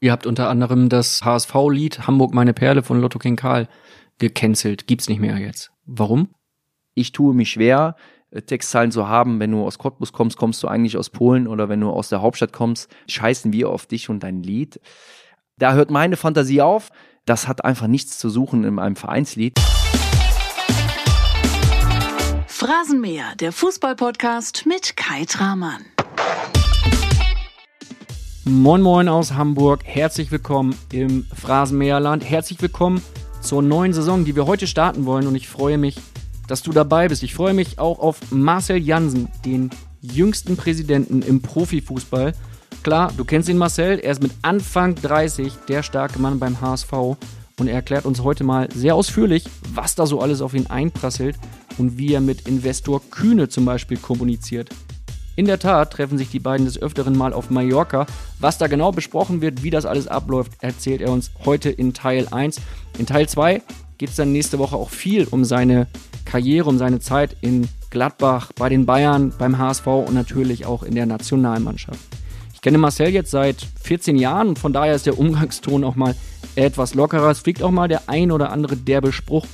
Ihr habt unter anderem das HSV-Lied Hamburg meine Perle von Lotto King Karl gecancelt. Gibt's nicht mehr jetzt. Warum? Ich tue mich schwer, äh, Textzahlen zu haben. Wenn du aus Cottbus kommst, kommst du eigentlich aus Polen oder wenn du aus der Hauptstadt kommst, scheißen wir auf dich und dein Lied. Da hört meine Fantasie auf. Das hat einfach nichts zu suchen in einem Vereinslied. Phrasenmäher, der Fußballpodcast mit Kai Tramann. Moin Moin aus Hamburg, herzlich willkommen im Phrasenmäherland, herzlich willkommen zur neuen Saison, die wir heute starten wollen und ich freue mich, dass du dabei bist. Ich freue mich auch auf Marcel Jansen, den jüngsten Präsidenten im Profifußball. Klar, du kennst ihn Marcel, er ist mit Anfang 30 der starke Mann beim HSV und er erklärt uns heute mal sehr ausführlich, was da so alles auf ihn einprasselt und wie er mit Investor Kühne zum Beispiel kommuniziert. In der Tat treffen sich die beiden des Öfteren mal auf Mallorca. Was da genau besprochen wird, wie das alles abläuft, erzählt er uns heute in Teil 1. In Teil 2 geht es dann nächste Woche auch viel um seine Karriere, um seine Zeit in Gladbach, bei den Bayern, beim HSV und natürlich auch in der Nationalmannschaft. Ich kenne Marcel jetzt seit 14 Jahren und von daher ist der Umgangston auch mal etwas lockerer. Es fliegt auch mal der ein oder andere derbe Spruch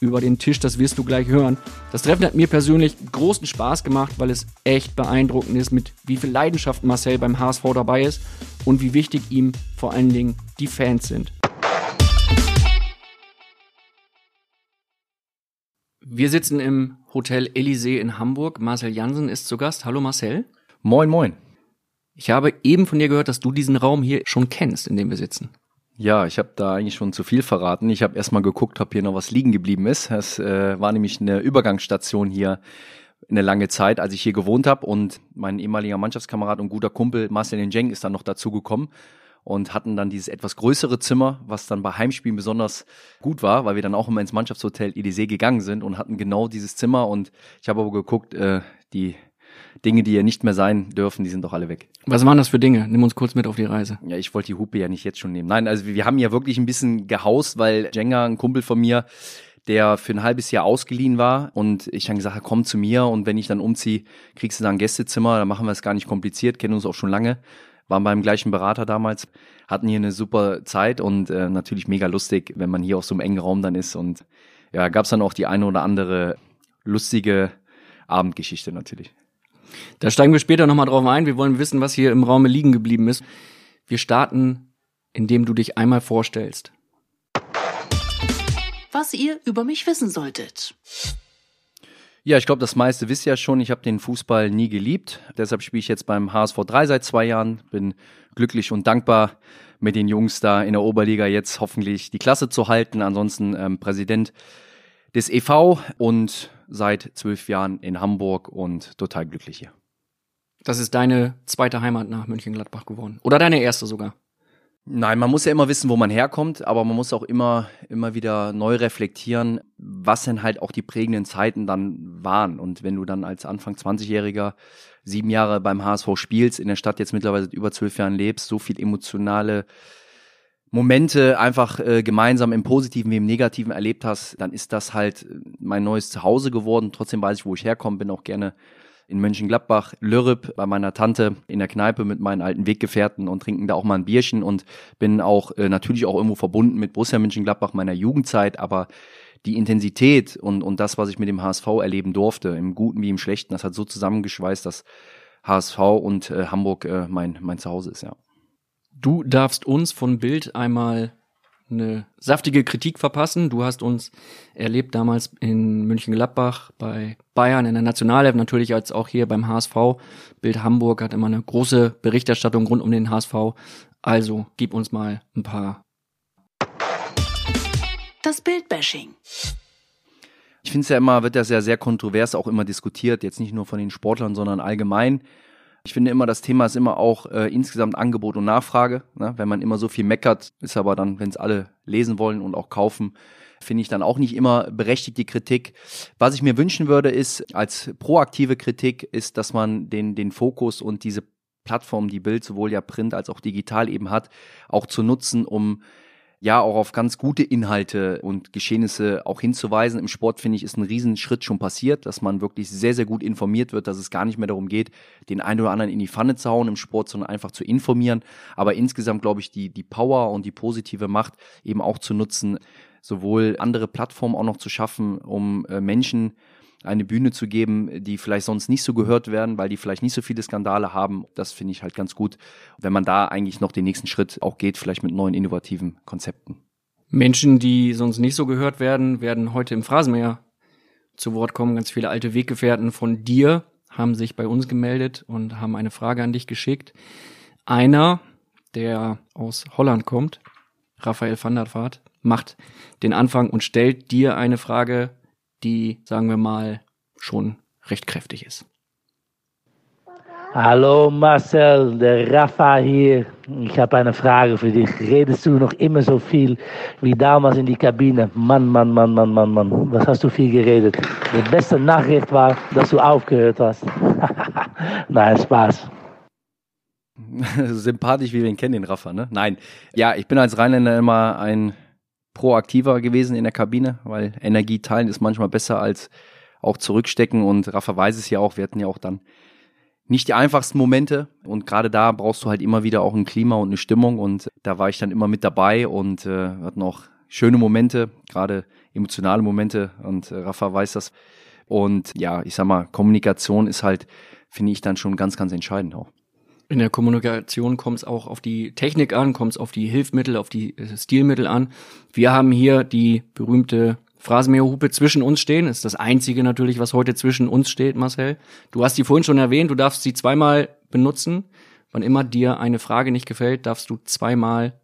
über den Tisch, das wirst du gleich hören. Das Treffen hat mir persönlich großen Spaß gemacht, weil es echt beeindruckend ist, mit wie viel Leidenschaft Marcel beim HSV dabei ist und wie wichtig ihm vor allen Dingen die Fans sind. Wir sitzen im Hotel Elysee in Hamburg. Marcel Jansen ist zu Gast. Hallo Marcel. Moin, moin. Ich habe eben von dir gehört, dass du diesen Raum hier schon kennst, in dem wir sitzen. Ja, ich habe da eigentlich schon zu viel verraten. Ich habe erstmal geguckt, ob hier noch was liegen geblieben ist. Es äh, war nämlich eine Übergangsstation hier eine lange Zeit, als ich hier gewohnt habe und mein ehemaliger Mannschaftskamerad und guter Kumpel Marcel Njeng ist dann noch dazugekommen und hatten dann dieses etwas größere Zimmer, was dann bei Heimspielen besonders gut war, weil wir dann auch immer ins Mannschaftshotel Elysee gegangen sind und hatten genau dieses Zimmer und ich habe aber geguckt, äh, die Dinge, die ja nicht mehr sein dürfen, die sind doch alle weg. Was waren das für Dinge? Nimm uns kurz mit auf die Reise. Ja, ich wollte die Hupe ja nicht jetzt schon nehmen. Nein, also wir haben ja wirklich ein bisschen gehaust, weil Jenga, ein Kumpel von mir, der für ein halbes Jahr ausgeliehen war und ich dann gesagt habe, komm zu mir und wenn ich dann umziehe, kriegst du da ein Gästezimmer, dann machen wir es gar nicht kompliziert, kennen uns auch schon lange, waren beim gleichen Berater damals, hatten hier eine super Zeit und äh, natürlich mega lustig, wenn man hier auf so einem engen Raum dann ist und ja, gab es dann auch die eine oder andere lustige Abendgeschichte natürlich. Da steigen wir später nochmal drauf ein. Wir wollen wissen, was hier im Raume liegen geblieben ist. Wir starten, indem du dich einmal vorstellst. Was ihr über mich wissen solltet. Ja, ich glaube, das meiste wisst ihr ja schon. Ich habe den Fußball nie geliebt. Deshalb spiele ich jetzt beim HSV 3 seit zwei Jahren. Bin glücklich und dankbar, mit den Jungs da in der Oberliga jetzt hoffentlich die Klasse zu halten. Ansonsten ähm, Präsident des EV und seit zwölf Jahren in Hamburg und total glücklich hier. Das ist deine zweite Heimat nach Mönchengladbach geworden. Oder deine erste sogar. Nein, man muss ja immer wissen, wo man herkommt, aber man muss auch immer, immer wieder neu reflektieren, was denn halt auch die prägenden Zeiten dann waren. Und wenn du dann als Anfang 20-Jähriger sieben Jahre beim HSV spielst, in der Stadt jetzt mittlerweile über zwölf Jahren lebst, so viel emotionale Momente einfach äh, gemeinsam im Positiven wie im Negativen erlebt hast, dann ist das halt äh, mein neues Zuhause geworden. Trotzdem weiß ich, wo ich herkomme, bin auch gerne in Mönchengladbach, Lörrep bei meiner Tante in der Kneipe mit meinen alten Weggefährten und trinken da auch mal ein Bierchen und bin auch äh, natürlich auch irgendwo verbunden mit Borussia Mönchengladbach meiner Jugendzeit, aber die Intensität und, und das, was ich mit dem HSV erleben durfte, im Guten wie im Schlechten, das hat so zusammengeschweißt, dass HSV und äh, Hamburg äh, mein, mein Zuhause ist, ja. Du darfst uns von Bild einmal eine saftige Kritik verpassen. Du hast uns erlebt damals in München-Gladbach bei Bayern in der Nationalelf, natürlich als auch hier beim HSV. Bild Hamburg hat immer eine große Berichterstattung rund um den HSV. Also gib uns mal ein paar. Das Bildbashing. Ich finde es ja immer, wird das ja sehr kontrovers auch immer diskutiert, jetzt nicht nur von den Sportlern, sondern allgemein. Ich finde immer, das Thema ist immer auch äh, insgesamt Angebot und Nachfrage. Ne? Wenn man immer so viel meckert, ist aber dann, wenn es alle lesen wollen und auch kaufen, finde ich dann auch nicht immer berechtigt die Kritik. Was ich mir wünschen würde, ist als proaktive Kritik, ist, dass man den, den Fokus und diese Plattform, die Bild sowohl ja print als auch digital eben hat, auch zu nutzen, um ja auch auf ganz gute Inhalte und Geschehnisse auch hinzuweisen. Im Sport finde ich ist ein Riesenschritt schon passiert, dass man wirklich sehr sehr gut informiert wird, dass es gar nicht mehr darum geht, den einen oder anderen in die Pfanne zu hauen im Sport, sondern einfach zu informieren. Aber insgesamt glaube ich die die Power und die positive Macht eben auch zu nutzen, sowohl andere Plattformen auch noch zu schaffen, um äh, Menschen eine Bühne zu geben, die vielleicht sonst nicht so gehört werden, weil die vielleicht nicht so viele Skandale haben. Das finde ich halt ganz gut, wenn man da eigentlich noch den nächsten Schritt auch geht, vielleicht mit neuen innovativen Konzepten. Menschen, die sonst nicht so gehört werden, werden heute im Phrasenmäher zu Wort kommen. Ganz viele alte Weggefährten von dir haben sich bei uns gemeldet und haben eine Frage an dich geschickt. Einer, der aus Holland kommt, Raphael van der Vaart, macht den Anfang und stellt dir eine Frage, die, sagen wir mal, schon recht kräftig ist. Hallo Marcel, der Rafa hier. Ich habe eine Frage für dich. Redest du noch immer so viel wie damals in die Kabine? Mann, Mann, Mann, Mann, Mann, Mann. Was hast du viel geredet? Die beste Nachricht war, dass du aufgehört hast. Nein, Spaß. Sympathisch, wie wir ihn kennen, den Rafa, ne? Nein. Ja, ich bin als Rheinländer immer ein proaktiver gewesen in der Kabine, weil Energie teilen ist manchmal besser als auch zurückstecken und Rafa weiß es ja auch, wir hatten ja auch dann nicht die einfachsten Momente und gerade da brauchst du halt immer wieder auch ein Klima und eine Stimmung und da war ich dann immer mit dabei und äh, hatten auch schöne Momente, gerade emotionale Momente und äh, Rafa weiß das und ja, ich sag mal, Kommunikation ist halt, finde ich dann schon ganz, ganz entscheidend auch. In der Kommunikation kommt es auch auf die Technik an, kommt es auf die Hilfsmittel, auf die äh, Stilmittel an. Wir haben hier die berühmte Phrasenmäherhupe zwischen uns stehen. Ist das einzige natürlich, was heute zwischen uns steht, Marcel. Du hast die vorhin schon erwähnt, du darfst sie zweimal benutzen. Wann immer dir eine Frage nicht gefällt, darfst du zweimal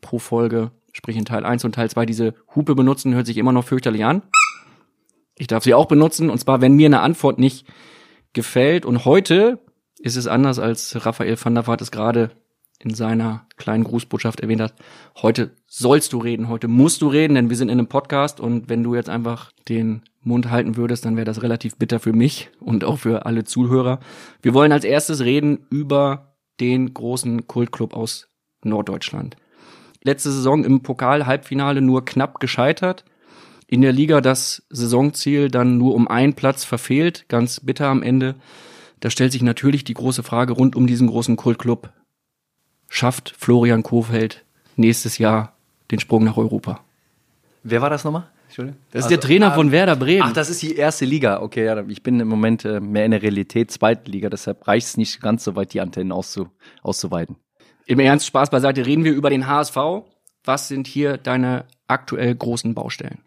pro Folge, sprich in Teil 1 und Teil 2, diese Hupe benutzen, hört sich immer noch fürchterlich an. Ich darf sie auch benutzen, und zwar, wenn mir eine Antwort nicht gefällt. Und heute ist es anders, als Raphael van der Vaart es gerade in seiner kleinen Grußbotschaft erwähnt hat. Heute sollst du reden, heute musst du reden, denn wir sind in einem Podcast und wenn du jetzt einfach den Mund halten würdest, dann wäre das relativ bitter für mich und auch für alle Zuhörer. Wir wollen als erstes reden über den großen Kultclub aus Norddeutschland. Letzte Saison im Pokal-Halbfinale nur knapp gescheitert. In der Liga das Saisonziel dann nur um einen Platz verfehlt, ganz bitter am Ende. Da stellt sich natürlich die große Frage rund um diesen großen Kultclub. Schafft Florian Kofeld nächstes Jahr den Sprung nach Europa? Wer war das nochmal? Entschuldigung. Das ist also, der Trainer ah, von Werder Bremen. Ach, das ist die erste Liga. Okay, ja, ich bin im Moment äh, mehr in der Realität zweite Liga, deshalb reicht es nicht ganz so weit, die Antennen auszu auszuweiten. Im Ernst, Spaß beiseite, reden wir über den HSV. Was sind hier deine aktuell großen Baustellen?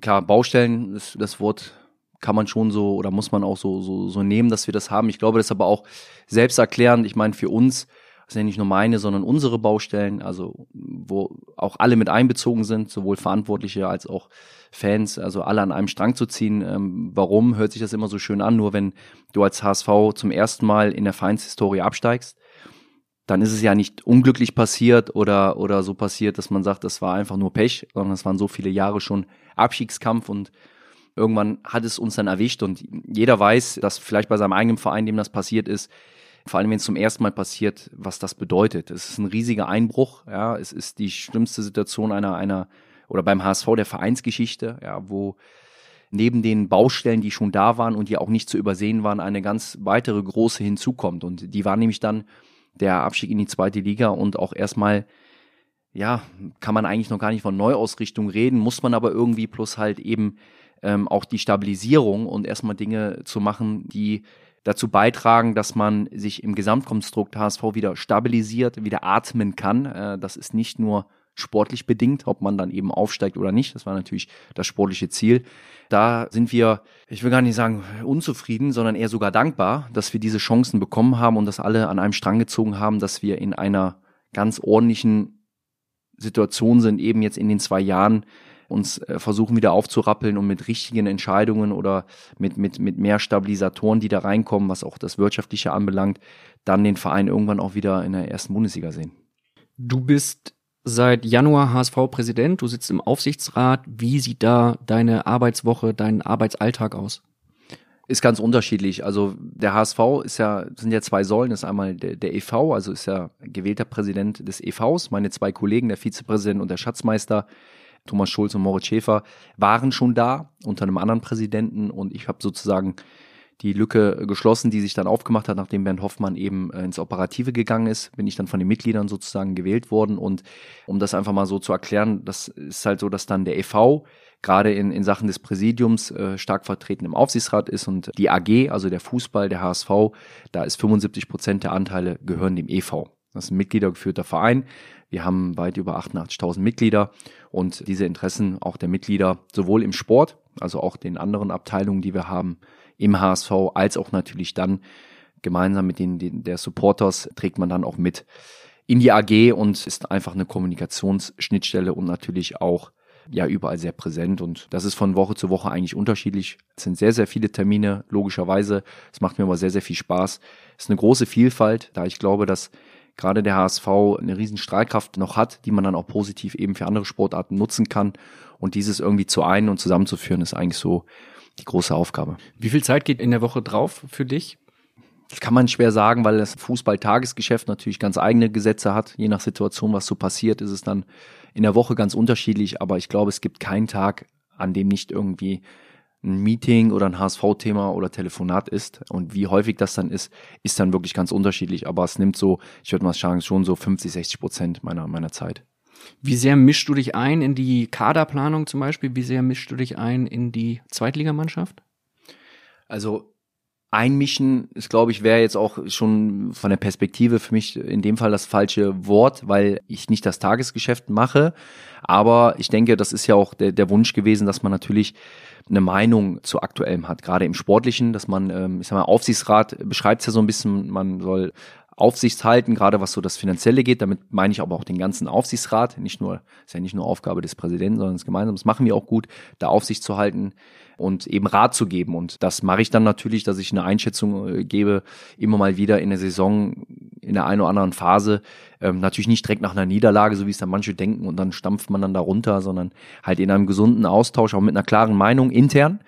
Klar, Baustellen ist das Wort kann man schon so oder muss man auch so, so, so nehmen, dass wir das haben. Ich glaube, das ist aber auch selbsterklärend. Ich meine, für uns, das sind ja nicht nur meine, sondern unsere Baustellen, also wo auch alle mit einbezogen sind, sowohl Verantwortliche als auch Fans, also alle an einem Strang zu ziehen. Ähm, warum hört sich das immer so schön an? Nur wenn du als HSV zum ersten Mal in der Vereinshistorie absteigst, dann ist es ja nicht unglücklich passiert oder, oder so passiert, dass man sagt, das war einfach nur Pech, sondern es waren so viele Jahre schon Abstiegskampf und Irgendwann hat es uns dann erwischt und jeder weiß, dass vielleicht bei seinem eigenen Verein, dem das passiert ist, vor allem wenn es zum ersten Mal passiert, was das bedeutet. Es ist ein riesiger Einbruch, ja, es ist die schlimmste Situation einer, einer, oder beim HSV der Vereinsgeschichte, ja, wo neben den Baustellen, die schon da waren und die auch nicht zu übersehen waren, eine ganz weitere große hinzukommt. Und die war nämlich dann der Abstieg in die zweite Liga und auch erstmal, ja, kann man eigentlich noch gar nicht von Neuausrichtung reden, muss man aber irgendwie plus halt eben ähm, auch die Stabilisierung und erstmal Dinge zu machen, die dazu beitragen, dass man sich im Gesamtkonstrukt HSV wieder stabilisiert, wieder atmen kann. Äh, das ist nicht nur sportlich bedingt, ob man dann eben aufsteigt oder nicht. Das war natürlich das sportliche Ziel. Da sind wir, ich will gar nicht sagen unzufrieden, sondern eher sogar dankbar, dass wir diese Chancen bekommen haben und dass alle an einem Strang gezogen haben, dass wir in einer ganz ordentlichen Situation sind, eben jetzt in den zwei Jahren, uns äh, versuchen wieder aufzurappeln und mit richtigen Entscheidungen oder mit, mit, mit mehr Stabilisatoren, die da reinkommen, was auch das Wirtschaftliche anbelangt, dann den Verein irgendwann auch wieder in der ersten Bundesliga sehen. Du bist seit Januar HSV-Präsident, du sitzt im Aufsichtsrat. Wie sieht da deine Arbeitswoche, dein Arbeitsalltag aus? Ist ganz unterschiedlich. Also der HSV ist ja, sind ja zwei Säulen. Das ist einmal der, der EV, also ist ja gewählter Präsident des EVs. Meine zwei Kollegen, der Vizepräsident und der Schatzmeister, Thomas Schulz und Moritz Schäfer, waren schon da unter einem anderen Präsidenten und ich habe sozusagen die Lücke geschlossen, die sich dann aufgemacht hat, nachdem Bernd Hoffmann eben äh, ins Operative gegangen ist, bin ich dann von den Mitgliedern sozusagen gewählt worden. Und um das einfach mal so zu erklären, das ist halt so, dass dann der EV gerade in, in Sachen des Präsidiums äh, stark vertreten im Aufsichtsrat ist und die AG, also der Fußball, der HSV, da ist 75 Prozent der Anteile gehören dem EV. Das ist ein mitgliedergeführter Verein. Wir haben weit über 88.000 Mitglieder und diese Interessen auch der Mitglieder sowohl im Sport, also auch den anderen Abteilungen, die wir haben, im HSV, als auch natürlich dann gemeinsam mit den, den der Supporters trägt man dann auch mit in die AG und ist einfach eine Kommunikationsschnittstelle und natürlich auch ja überall sehr präsent und das ist von Woche zu Woche eigentlich unterschiedlich. Es sind sehr, sehr viele Termine, logischerweise. Es macht mir aber sehr, sehr viel Spaß. Es ist eine große Vielfalt, da ich glaube, dass gerade der HSV eine riesen Strahlkraft noch hat, die man dann auch positiv eben für andere Sportarten nutzen kann. Und dieses irgendwie zu einen und zusammenzuführen, ist eigentlich so die große Aufgabe. Wie viel Zeit geht in der Woche drauf für dich? Das kann man schwer sagen, weil das Fußball-Tagesgeschäft natürlich ganz eigene Gesetze hat. Je nach Situation, was so passiert, ist es dann in der Woche ganz unterschiedlich. Aber ich glaube, es gibt keinen Tag, an dem nicht irgendwie ein Meeting oder ein HSV-Thema oder Telefonat ist. Und wie häufig das dann ist, ist dann wirklich ganz unterschiedlich. Aber es nimmt so, ich würde mal sagen, schon so 50, 60 Prozent meiner, meiner Zeit. Wie sehr mischst du dich ein in die Kaderplanung zum Beispiel? Wie sehr mischst du dich ein in die Zweitligamannschaft? Also einmischen ist, glaube ich, wäre jetzt auch schon von der Perspektive für mich in dem Fall das falsche Wort, weil ich nicht das Tagesgeschäft mache. Aber ich denke, das ist ja auch der, der Wunsch gewesen, dass man natürlich eine Meinung zu aktuellem hat, gerade im Sportlichen, dass man, ähm, ich sag mal, Aufsichtsrat beschreibt es ja so ein bisschen, man soll Aufsicht halten, gerade was so das Finanzielle geht. Damit meine ich aber auch den ganzen Aufsichtsrat. Nicht nur, ist ja nicht nur Aufgabe des Präsidenten, sondern es gemeinsam. Das machen wir auch gut, da Aufsicht zu halten und eben Rat zu geben. Und das mache ich dann natürlich, dass ich eine Einschätzung äh, gebe, immer mal wieder in der Saison, in der einen oder anderen Phase. Ähm, natürlich nicht direkt nach einer Niederlage, so wie es dann manche denken, und dann stampft man dann da runter, sondern halt in einem gesunden Austausch, auch mit einer klaren Meinung intern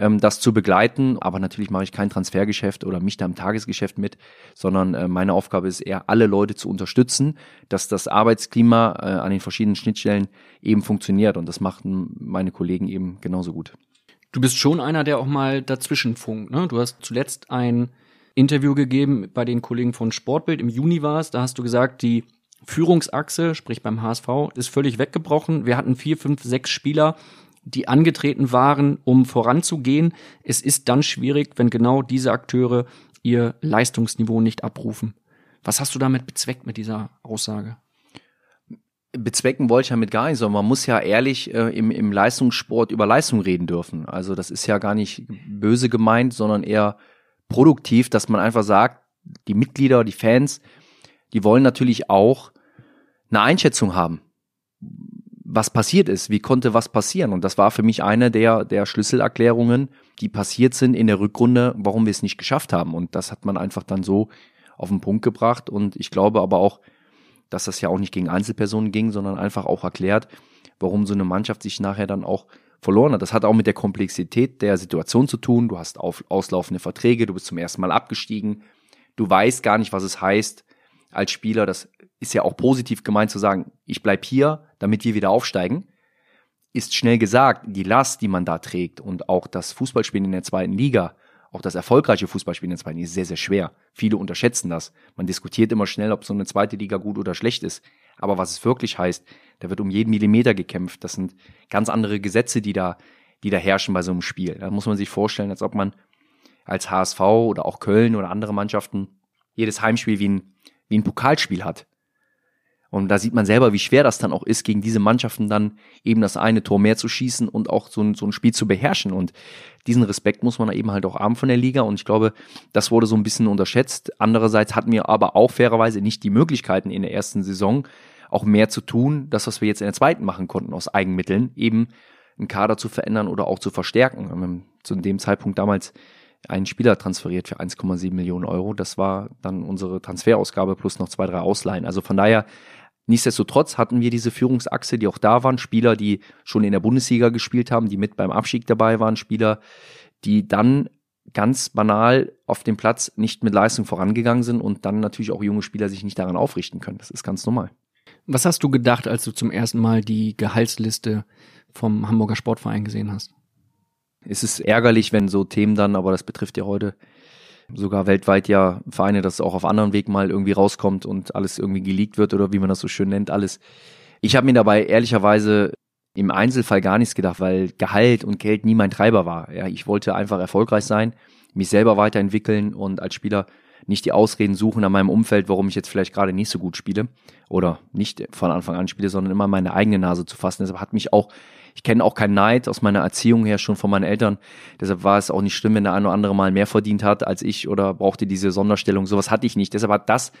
ähm, das zu begleiten. Aber natürlich mache ich kein Transfergeschäft oder mich da im Tagesgeschäft mit, sondern äh, meine Aufgabe ist eher, alle Leute zu unterstützen, dass das Arbeitsklima äh, an den verschiedenen Schnittstellen eben funktioniert. Und das machten meine Kollegen eben genauso gut. Du bist schon einer, der auch mal dazwischen funkt. Ne? Du hast zuletzt ein Interview gegeben bei den Kollegen von Sportbild. Im Juni war es. Da hast du gesagt, die Führungsachse, sprich beim HSV, ist völlig weggebrochen. Wir hatten vier, fünf, sechs Spieler, die angetreten waren, um voranzugehen. Es ist dann schwierig, wenn genau diese Akteure ihr Leistungsniveau nicht abrufen. Was hast du damit bezweckt mit dieser Aussage? Bezwecken wollte ich damit gar nicht, sondern man muss ja ehrlich äh, im, im Leistungssport über Leistung reden dürfen. Also das ist ja gar nicht böse gemeint, sondern eher produktiv, dass man einfach sagt, die Mitglieder, die Fans, die wollen natürlich auch eine Einschätzung haben was passiert ist, wie konnte was passieren. Und das war für mich eine der, der Schlüsselerklärungen, die passiert sind in der Rückrunde, warum wir es nicht geschafft haben. Und das hat man einfach dann so auf den Punkt gebracht. Und ich glaube aber auch, dass das ja auch nicht gegen Einzelpersonen ging, sondern einfach auch erklärt, warum so eine Mannschaft sich nachher dann auch verloren hat. Das hat auch mit der Komplexität der Situation zu tun. Du hast auf, auslaufende Verträge, du bist zum ersten Mal abgestiegen. Du weißt gar nicht, was es heißt, als Spieler, das ist ja auch positiv gemeint zu sagen, ich bleib hier, damit wir wieder aufsteigen, ist schnell gesagt, die Last, die man da trägt und auch das Fußballspielen in der zweiten Liga, auch das erfolgreiche Fußballspielen in der zweiten Liga ist sehr, sehr schwer. Viele unterschätzen das. Man diskutiert immer schnell, ob so eine zweite Liga gut oder schlecht ist. Aber was es wirklich heißt, da wird um jeden Millimeter gekämpft. Das sind ganz andere Gesetze, die da, die da herrschen bei so einem Spiel. Da muss man sich vorstellen, als ob man als HSV oder auch Köln oder andere Mannschaften jedes Heimspiel wie ein wie ein Pokalspiel hat. Und da sieht man selber, wie schwer das dann auch ist, gegen diese Mannschaften dann eben das eine Tor mehr zu schießen und auch so ein, so ein Spiel zu beherrschen. Und diesen Respekt muss man eben halt auch haben von der Liga. Und ich glaube, das wurde so ein bisschen unterschätzt. Andererseits hatten wir aber auch fairerweise nicht die Möglichkeiten in der ersten Saison auch mehr zu tun, das, was wir jetzt in der zweiten machen konnten aus Eigenmitteln, eben einen Kader zu verändern oder auch zu verstärken. Haben zu dem Zeitpunkt damals einen Spieler transferiert für 1,7 Millionen Euro. Das war dann unsere Transferausgabe plus noch zwei, drei Ausleihen. Also von daher, nichtsdestotrotz hatten wir diese Führungsachse, die auch da waren. Spieler, die schon in der Bundesliga gespielt haben, die mit beim Abstieg dabei waren. Spieler, die dann ganz banal auf dem Platz nicht mit Leistung vorangegangen sind und dann natürlich auch junge Spieler sich nicht daran aufrichten können. Das ist ganz normal. Was hast du gedacht, als du zum ersten Mal die Gehaltsliste vom Hamburger Sportverein gesehen hast? Es ist ärgerlich, wenn so Themen dann, aber das betrifft ja heute sogar weltweit ja Vereine, dass es auch auf anderen Weg mal irgendwie rauskommt und alles irgendwie geleakt wird oder wie man das so schön nennt, alles. Ich habe mir dabei ehrlicherweise im Einzelfall gar nichts gedacht, weil Gehalt und Geld nie mein Treiber war. Ja, ich wollte einfach erfolgreich sein, mich selber weiterentwickeln und als Spieler nicht die Ausreden suchen an meinem Umfeld, warum ich jetzt vielleicht gerade nicht so gut spiele oder nicht von Anfang an spiele, sondern immer meine eigene Nase zu fassen. Deshalb hat mich auch, ich kenne auch keinen Neid aus meiner Erziehung her schon von meinen Eltern. Deshalb war es auch nicht schlimm, wenn der eine oder andere mal mehr verdient hat als ich oder brauchte diese Sonderstellung. Sowas hatte ich nicht. Deshalb hat das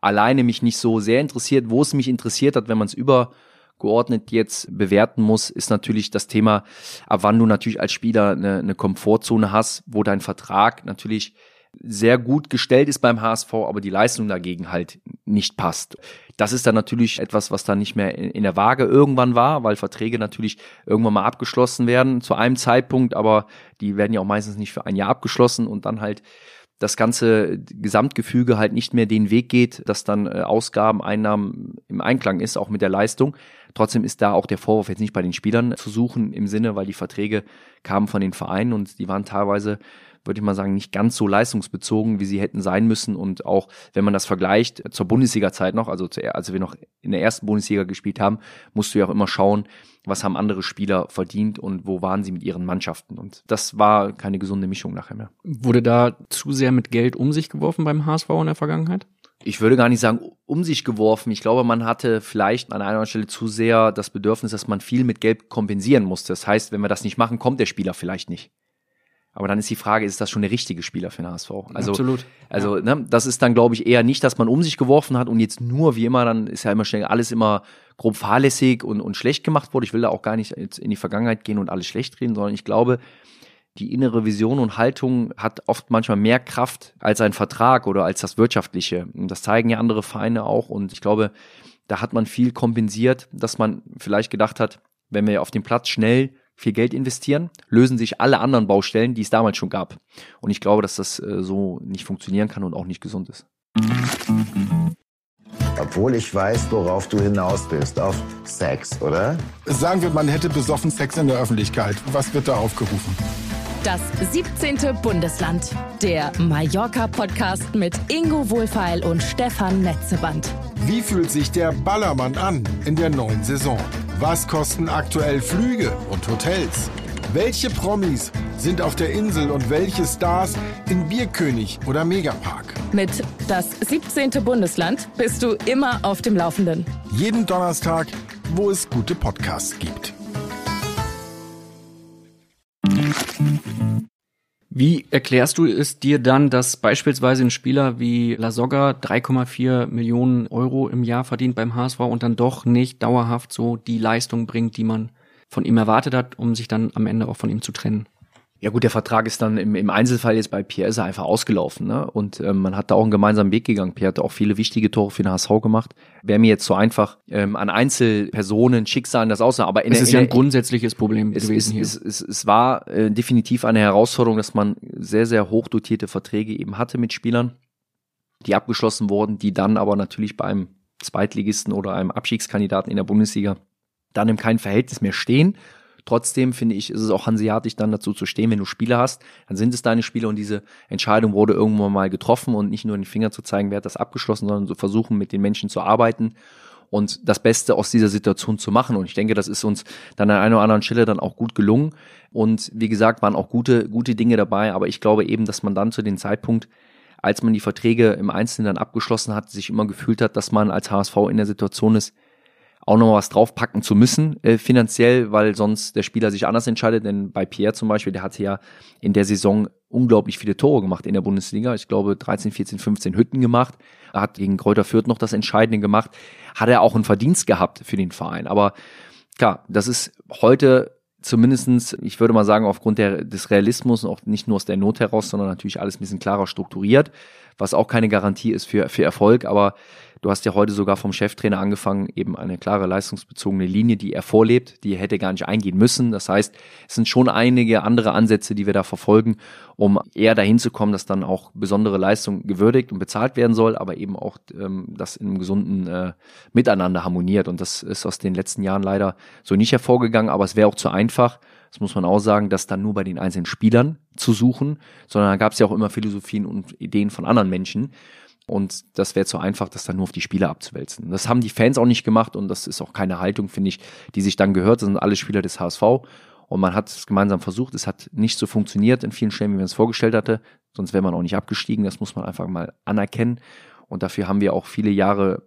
alleine mich nicht so sehr interessiert. Wo es mich interessiert hat, wenn man es über geordnet jetzt bewerten muss, ist natürlich das Thema, ab wann du natürlich als Spieler eine, eine Komfortzone hast, wo dein Vertrag natürlich sehr gut gestellt ist beim HSV, aber die Leistung dagegen halt nicht passt. Das ist dann natürlich etwas, was dann nicht mehr in der Waage irgendwann war, weil Verträge natürlich irgendwann mal abgeschlossen werden zu einem Zeitpunkt, aber die werden ja auch meistens nicht für ein Jahr abgeschlossen und dann halt das ganze Gesamtgefüge halt nicht mehr den Weg geht, dass dann äh, Ausgaben, Einnahmen im Einklang ist, auch mit der Leistung. Trotzdem ist da auch der Vorwurf jetzt nicht bei den Spielern zu suchen im Sinne, weil die Verträge kamen von den Vereinen und die waren teilweise würde ich mal sagen, nicht ganz so leistungsbezogen, wie sie hätten sein müssen. Und auch wenn man das vergleicht zur Bundesliga-Zeit noch, also als wir noch in der ersten Bundesliga gespielt haben, musst du ja auch immer schauen, was haben andere Spieler verdient und wo waren sie mit ihren Mannschaften. Und das war keine gesunde Mischung nachher mehr. Wurde da zu sehr mit Geld um sich geworfen beim HSV in der Vergangenheit? ich würde gar nicht sagen, um sich geworfen. Ich glaube, man hatte vielleicht an einer Stelle zu sehr das Bedürfnis, dass man viel mit Geld kompensieren musste. Das heißt, wenn wir das nicht machen, kommt der Spieler vielleicht nicht. Aber dann ist die Frage, ist das schon der richtige Spieler für den HSV? Also, Absolut. Also, ja. ne, das ist dann, glaube ich, eher nicht, dass man um sich geworfen hat und jetzt nur, wie immer, dann ist ja immer schnell alles immer grob fahrlässig und, und schlecht gemacht wurde. Ich will da auch gar nicht in die Vergangenheit gehen und alles schlecht reden, sondern ich glaube, die innere Vision und Haltung hat oft manchmal mehr Kraft als ein Vertrag oder als das Wirtschaftliche. Und das zeigen ja andere Vereine auch. Und ich glaube, da hat man viel kompensiert, dass man vielleicht gedacht hat, wenn wir auf dem Platz schnell viel Geld investieren, lösen sich alle anderen Baustellen, die es damals schon gab. Und ich glaube, dass das äh, so nicht funktionieren kann und auch nicht gesund ist. Obwohl ich weiß, worauf du hinaus bist. Auf Sex, oder? Sagen wir, man hätte besoffen Sex in der Öffentlichkeit. Was wird da aufgerufen? Das 17. Bundesland. Der Mallorca-Podcast mit Ingo Wohlfeil und Stefan Netzeband. Wie fühlt sich der Ballermann an in der neuen Saison? Was kosten aktuell Flüge und Hotels? Welche Promis sind auf der Insel und welche Stars in Bierkönig oder Megapark? Mit das 17. Bundesland bist du immer auf dem Laufenden. Jeden Donnerstag, wo es gute Podcasts gibt. Wie erklärst du es dir dann, dass beispielsweise ein Spieler wie Lasogga 3,4 Millionen Euro im Jahr verdient beim HSV und dann doch nicht dauerhaft so die Leistung bringt, die man von ihm erwartet hat, um sich dann am Ende auch von ihm zu trennen? Ja gut, der Vertrag ist dann im, im Einzelfall jetzt bei Pierre ist er einfach ausgelaufen. Ne? Und ähm, man hat da auch einen gemeinsamen Weg gegangen. Pierre hat auch viele wichtige Tore für den HSV gemacht. Wäre mir jetzt so einfach ähm, an Einzelpersonen, Schicksalen das aussagen. Aber in es der, ist ja ein grundsätzliches Problem es, gewesen hier. Es, es, es war äh, definitiv eine Herausforderung, dass man sehr, sehr hoch dotierte Verträge eben hatte mit Spielern, die abgeschlossen wurden, die dann aber natürlich bei einem Zweitligisten oder einem Abstiegskandidaten in der Bundesliga dann im kein Verhältnis mehr stehen Trotzdem finde ich, ist es auch hanseatisch dann dazu zu stehen, wenn du Spiele hast, dann sind es deine Spiele und diese Entscheidung wurde irgendwann mal getroffen und nicht nur den Finger zu zeigen, wer hat das abgeschlossen, sondern zu versuchen, mit den Menschen zu arbeiten und das Beste aus dieser Situation zu machen. Und ich denke, das ist uns dann an einer oder anderen Stelle dann auch gut gelungen. Und wie gesagt, waren auch gute, gute Dinge dabei. Aber ich glaube eben, dass man dann zu dem Zeitpunkt, als man die Verträge im Einzelnen dann abgeschlossen hat, sich immer gefühlt hat, dass man als HSV in der Situation ist, auch noch was draufpacken zu müssen, äh, finanziell, weil sonst der Spieler sich anders entscheidet. Denn bei Pierre zum Beispiel, der hatte ja in der Saison unglaublich viele Tore gemacht in der Bundesliga. Ich glaube 13, 14, 15 Hütten gemacht. Er hat gegen Kräuter Fürth noch das Entscheidende gemacht. Hat er auch einen Verdienst gehabt für den Verein. Aber klar, das ist heute zumindestens, ich würde mal sagen, aufgrund der, des Realismus und auch nicht nur aus der Not heraus, sondern natürlich alles ein bisschen klarer strukturiert, was auch keine Garantie ist für, für Erfolg. Aber Du hast ja heute sogar vom Cheftrainer angefangen, eben eine klare leistungsbezogene Linie, die er vorlebt, die er hätte gar nicht eingehen müssen. Das heißt, es sind schon einige andere Ansätze, die wir da verfolgen, um eher dahin zu kommen, dass dann auch besondere Leistung gewürdigt und bezahlt werden soll, aber eben auch ähm, das in einem gesunden äh, Miteinander harmoniert. Und das ist aus den letzten Jahren leider so nicht hervorgegangen, aber es wäre auch zu einfach. Das muss man auch sagen, das dann nur bei den einzelnen Spielern zu suchen, sondern da gab es ja auch immer Philosophien und Ideen von anderen Menschen. Und das wäre zu einfach, das dann nur auf die Spieler abzuwälzen. Das haben die Fans auch nicht gemacht und das ist auch keine Haltung, finde ich, die sich dann gehört. Das sind alle Spieler des HSV und man hat es gemeinsam versucht. Es hat nicht so funktioniert in vielen Stellen, wie man es vorgestellt hatte. Sonst wäre man auch nicht abgestiegen. Das muss man einfach mal anerkennen. Und dafür haben wir auch viele Jahre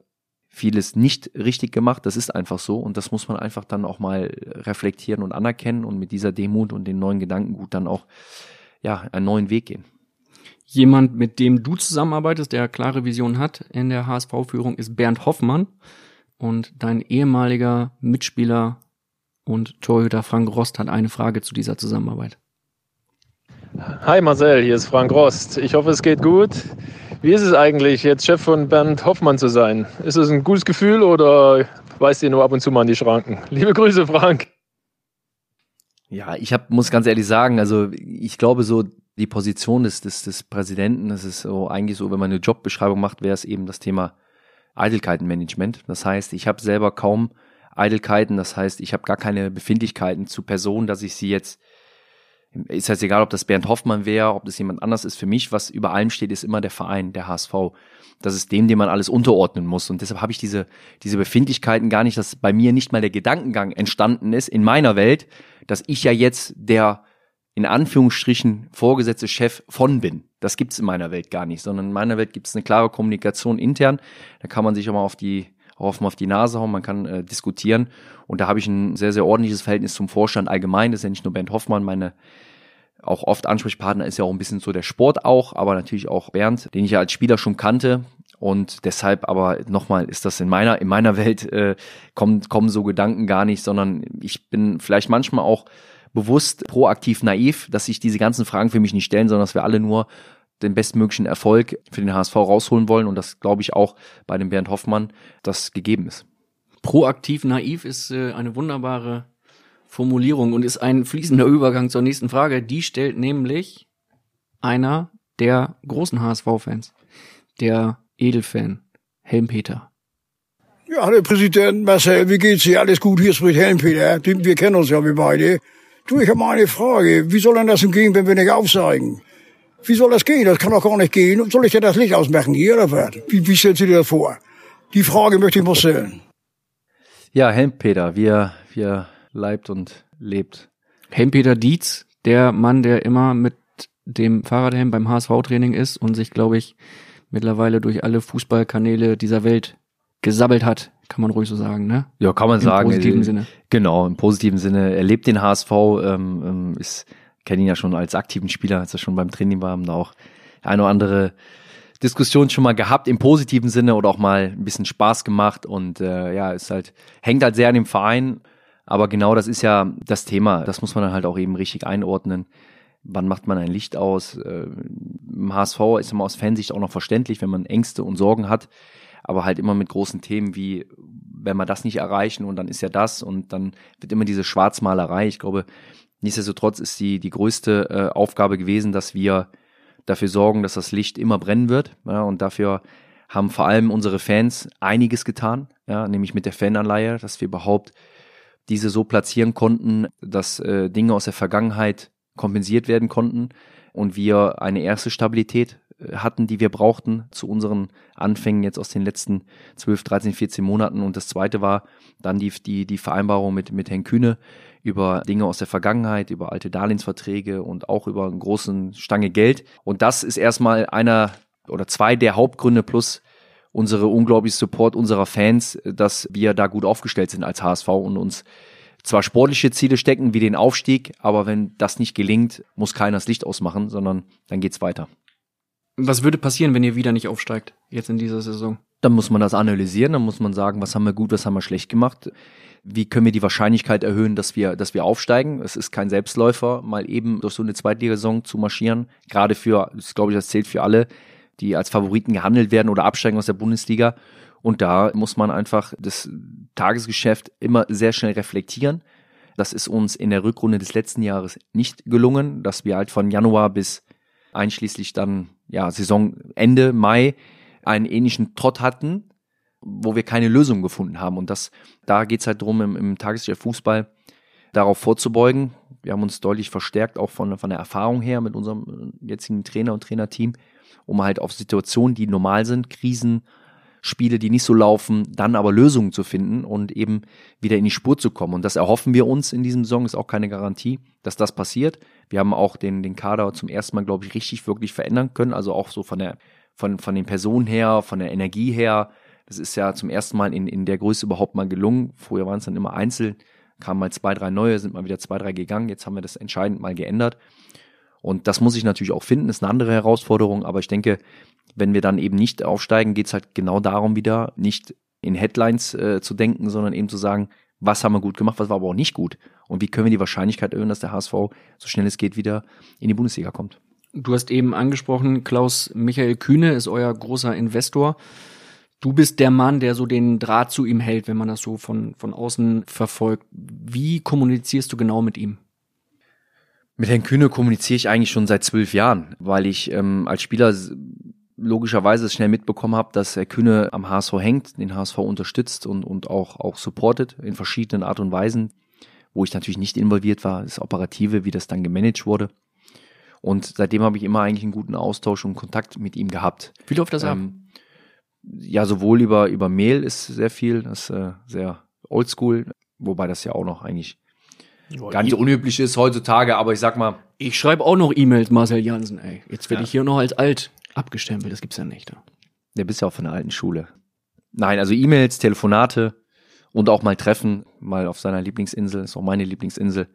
vieles nicht richtig gemacht. Das ist einfach so. Und das muss man einfach dann auch mal reflektieren und anerkennen und mit dieser Demut und den neuen Gedankengut dann auch, ja, einen neuen Weg gehen. Jemand, mit dem du zusammenarbeitest, der klare Vision hat in der HSV-Führung, ist Bernd Hoffmann. Und dein ehemaliger Mitspieler und Torhüter Frank Rost hat eine Frage zu dieser Zusammenarbeit. Hi Marcel, hier ist Frank Rost. Ich hoffe, es geht gut. Wie ist es eigentlich, jetzt Chef von Bernd Hoffmann zu sein? Ist es ein gutes Gefühl oder weist ihr nur ab und zu mal an die Schranken? Liebe Grüße, Frank. Ja, ich hab, muss ganz ehrlich sagen, also ich glaube so, die Position des, des, des Präsidenten, das ist so eigentlich so, wenn man eine Jobbeschreibung macht, wäre es eben das Thema Eitelkeitenmanagement. Das heißt, ich habe selber kaum Eitelkeiten, das heißt, ich habe gar keine Befindlichkeiten zu Personen, dass ich sie jetzt, ist jetzt egal, ob das Bernd Hoffmann wäre, ob das jemand anders ist. Für mich, was über allem steht, ist immer der Verein, der HSV. Das ist dem, dem man alles unterordnen muss. Und deshalb habe ich diese, diese Befindlichkeiten gar nicht, dass bei mir nicht mal der Gedankengang entstanden ist in meiner Welt, dass ich ja jetzt der in Anführungsstrichen vorgesetzte Chef von bin. Das gibt's in meiner Welt gar nicht, sondern in meiner Welt gibt's eine klare Kommunikation intern. Da kann man sich auch mal auf die mal auf die Nase hauen, man kann äh, diskutieren. Und da habe ich ein sehr, sehr ordentliches Verhältnis zum Vorstand allgemein. Das ist ja nicht nur Bernd Hoffmann, meine auch oft Ansprechpartner ist ja auch ein bisschen so der Sport auch, aber natürlich auch Bernd, den ich ja als Spieler schon kannte. Und deshalb aber nochmal ist das in meiner, in meiner Welt äh, kommen, kommen so Gedanken gar nicht, sondern ich bin vielleicht manchmal auch bewusst proaktiv naiv, dass sich diese ganzen Fragen für mich nicht stellen, sondern dass wir alle nur den bestmöglichen Erfolg für den HSV rausholen wollen und das glaube ich auch bei dem Bernd Hoffmann das gegeben ist. Proaktiv naiv ist äh, eine wunderbare Formulierung und ist ein fließender Übergang zur nächsten Frage. Die stellt nämlich einer der großen HSV-Fans, der Edelfan, Helmpeter. Ja, der Präsident Marcel, wie geht's dir? Alles gut, hier spricht Helmpeter. Wir kennen uns ja, wir beide. Du, ich habe mal eine Frage. Wie soll denn das denn gehen, wenn wir nicht aufsteigen? Wie soll das gehen? Das kann doch gar nicht gehen. Soll ich dir das Licht ausmachen hier oder was? Wie, wie stellst du dir das vor? Die Frage möchte ich mal stellen. Ja, Helmpeter, wie er, wie er leibt und lebt. Helmpeter Dietz, der Mann, der immer mit dem Fahrradhelm beim HSV-Training ist und sich, glaube ich, mittlerweile durch alle Fußballkanäle dieser Welt gesabbelt hat, kann man ruhig so sagen, ne? Ja, kann man Im sagen. positiven Äh, Sinne. Genau, im positiven Sinne. Er lebt den HSV, ähm, ähm, ist, kenne ihn ja schon als aktiven Spieler, als er schon beim Training war, haben da auch eine oder andere Diskussion schon mal gehabt, im positiven Sinne oder auch mal ein bisschen Spaß gemacht und äh, ja, ist halt, hängt halt sehr an dem Verein, aber genau das ist ja das Thema. Das muss man dann halt auch eben richtig einordnen. Wann macht man ein Licht aus? Äh, Im HSV ist immer aus Fansicht auch noch verständlich, wenn man Ängste und Sorgen hat, aber halt immer mit großen Themen wie, wenn wir das nicht erreichen und dann ist ja das und dann wird immer diese Schwarzmalerei. Ich glaube, nichtsdestotrotz ist die, die größte äh, Aufgabe gewesen, dass wir dafür sorgen, dass das Licht immer brennen wird. Ja, und dafür haben vor allem unsere Fans einiges getan, ja, nämlich mit der Fananleihe, dass wir überhaupt diese so platzieren konnten, dass äh, Dinge aus der Vergangenheit kompensiert werden konnten und wir eine erste Stabilität hatten, die wir brauchten zu unseren Anfängen jetzt aus den letzten 12, 13, 14 Monaten. Und das zweite war dann die, die, die Vereinbarung mit, mit Herrn Kühne über Dinge aus der Vergangenheit, über alte Darlehensverträge und auch über einen großen Stange Geld. Und das ist erstmal einer oder zwei der Hauptgründe plus unsere unglaubliche Support unserer Fans, dass wir da gut aufgestellt sind als HSV und uns zwar sportliche Ziele stecken wie den Aufstieg, aber wenn das nicht gelingt, muss keiner das Licht ausmachen, sondern dann geht's weiter. Was würde passieren, wenn ihr wieder nicht aufsteigt, jetzt in dieser Saison? Dann muss man das analysieren, dann muss man sagen, was haben wir gut, was haben wir schlecht gemacht. Wie können wir die Wahrscheinlichkeit erhöhen, dass wir, dass wir aufsteigen? Es ist kein Selbstläufer, mal eben durch so eine Zweitligasaison zu marschieren. Gerade für, das glaube ich, das zählt für alle, die als Favoriten gehandelt werden oder absteigen aus der Bundesliga. Und da muss man einfach das Tagesgeschäft immer sehr schnell reflektieren. Das ist uns in der Rückrunde des letzten Jahres nicht gelungen, dass wir halt von Januar bis einschließlich dann ja Saisonende Mai einen ähnlichen Trott hatten, wo wir keine Lösung gefunden haben. Und das, da geht's halt drum im, im Tagesgeschäft Fußball darauf vorzubeugen. Wir haben uns deutlich verstärkt, auch von, von der Erfahrung her mit unserem jetzigen Trainer und Trainerteam, um halt auf Situationen, die normal sind, Krisen, Spiele, die nicht so laufen, dann aber Lösungen zu finden und eben wieder in die Spur zu kommen. Und das erhoffen wir uns in diesem Song, ist auch keine Garantie, dass das passiert. Wir haben auch den, den Kader zum ersten Mal, glaube ich, richtig, wirklich verändern können. Also auch so von der, von, von den Personen her, von der Energie her. Das ist ja zum ersten Mal in, in der Größe überhaupt mal gelungen. Vorher waren es dann immer einzeln, kamen mal zwei, drei neue, sind mal wieder zwei, drei gegangen. Jetzt haben wir das entscheidend mal geändert. Und das muss ich natürlich auch finden, ist eine andere Herausforderung, aber ich denke, wenn wir dann eben nicht aufsteigen, geht's halt genau darum wieder, nicht in Headlines äh, zu denken, sondern eben zu sagen, was haben wir gut gemacht, was war aber auch nicht gut und wie können wir die Wahrscheinlichkeit erhöhen, dass der HSV so schnell es geht wieder in die Bundesliga kommt. Du hast eben angesprochen, Klaus Michael Kühne ist euer großer Investor. Du bist der Mann, der so den Draht zu ihm hält, wenn man das so von, von außen verfolgt. Wie kommunizierst du genau mit ihm? Mit Herrn Kühne kommuniziere ich eigentlich schon seit zwölf Jahren, weil ich ähm, als Spieler logischerweise schnell mitbekommen habe, dass Herr Kühne am HSV hängt, den HSV unterstützt und, und auch, auch supportet in verschiedenen Art und Weisen, wo ich natürlich nicht involviert war, das Operative, wie das dann gemanagt wurde. Und seitdem habe ich immer eigentlich einen guten Austausch und Kontakt mit ihm gehabt. Wie läuft das ähm, ab? Ja, sowohl über, über Mail ist sehr viel, das ist äh, sehr oldschool, wobei das ja auch noch eigentlich gar nicht unüblich ist heutzutage, aber ich sag mal. Ich schreibe auch noch E-Mails, Marcel Jansen, ey. Jetzt werde ja. ich hier noch als alt abgestempelt, das gibt's ja nicht. Ja, ja bist ja auch von der alten Schule. Nein, also E-Mails, Telefonate und auch mal Treffen, mal auf seiner Lieblingsinsel, ist auch meine Lieblingsinsel.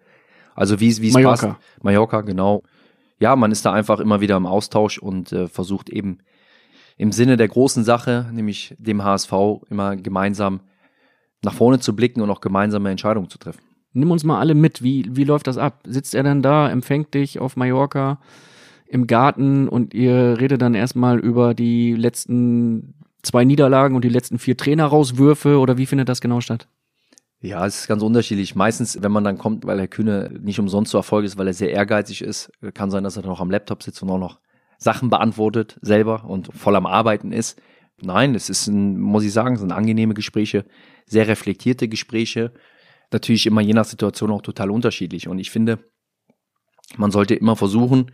Also wie wie es Mallorca. passt. Mallorca, genau. Ja, man ist da einfach immer wieder im Austausch und äh, versucht eben im Sinne der großen Sache, nämlich dem HSV, immer gemeinsam nach vorne zu blicken und auch gemeinsame Entscheidungen zu treffen. Nimm uns mal alle mit, wie, wie läuft das ab? Sitzt er dann da, empfängt dich auf Mallorca im Garten und ihr redet dann erstmal über die letzten zwei Niederlagen und die letzten vier Trainerauswürfe oder wie findet das genau statt? Ja, es ist ganz unterschiedlich. Meistens, wenn man dann kommt, weil Herr Kühne nicht umsonst so Erfolg ist, weil er sehr ehrgeizig ist, kann sein, dass er dann auch am Laptop sitzt und auch noch Sachen beantwortet selber und voll am Arbeiten ist. Nein, es ist ein, muss ich sagen, sind angenehme Gespräche, sehr reflektierte Gespräche. Natürlich immer je nach Situation auch total unterschiedlich. Und ich finde, man sollte immer versuchen,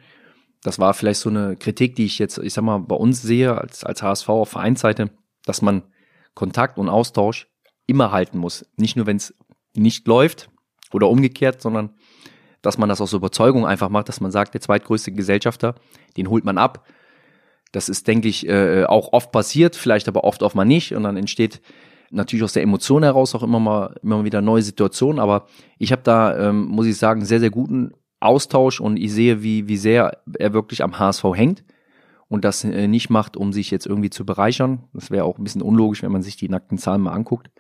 das war vielleicht so eine Kritik, die ich jetzt, ich sag mal, bei uns sehe als, als HSV auf Vereinsseite, dass man Kontakt und Austausch immer halten muss. Nicht nur, wenn es nicht läuft oder umgekehrt, sondern dass man das aus Überzeugung einfach macht, dass man sagt, der zweitgrößte Gesellschafter, den holt man ab. Das ist, denke ich, äh, auch oft passiert, vielleicht aber oft auch mal nicht. Und dann entsteht natürlich aus der Emotion heraus auch immer mal, immer wieder neue Situationen. Aber ich habe da, ähm, muss ich sagen, sehr, sehr guten Austausch und ich sehe, wie, wie sehr er wirklich am HSV hängt und das äh, nicht macht, um sich jetzt irgendwie zu bereichern. Das wäre auch ein bisschen unlogisch, wenn man sich die nackten Zahlen mal anguckt.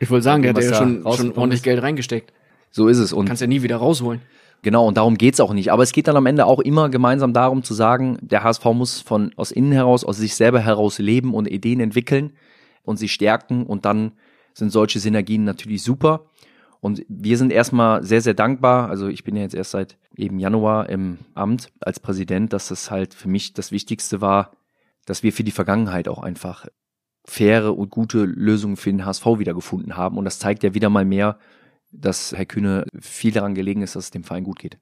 Ich wollte sagen, der hat ja schon, schon ordentlich Geld reingesteckt. So ist es. Und Kannst ja nie wieder rausholen. Genau, und darum geht's auch nicht. Aber es geht dann am Ende auch immer gemeinsam darum zu sagen, der HSV muss von aus innen heraus, aus sich selber heraus leben und Ideen entwickeln und sie stärken. Und dann sind solche Synergien natürlich super. Und wir sind erstmal sehr, sehr dankbar. Also ich bin ja jetzt erst seit eben Januar im Amt als Präsident, dass das halt für mich das Wichtigste war, dass wir für die Vergangenheit auch einfach faire und gute Lösungen für den HSV wiedergefunden haben. Und das zeigt ja wieder mal mehr, dass Herr Kühne viel daran gelegen ist, dass es dem Verein gut geht.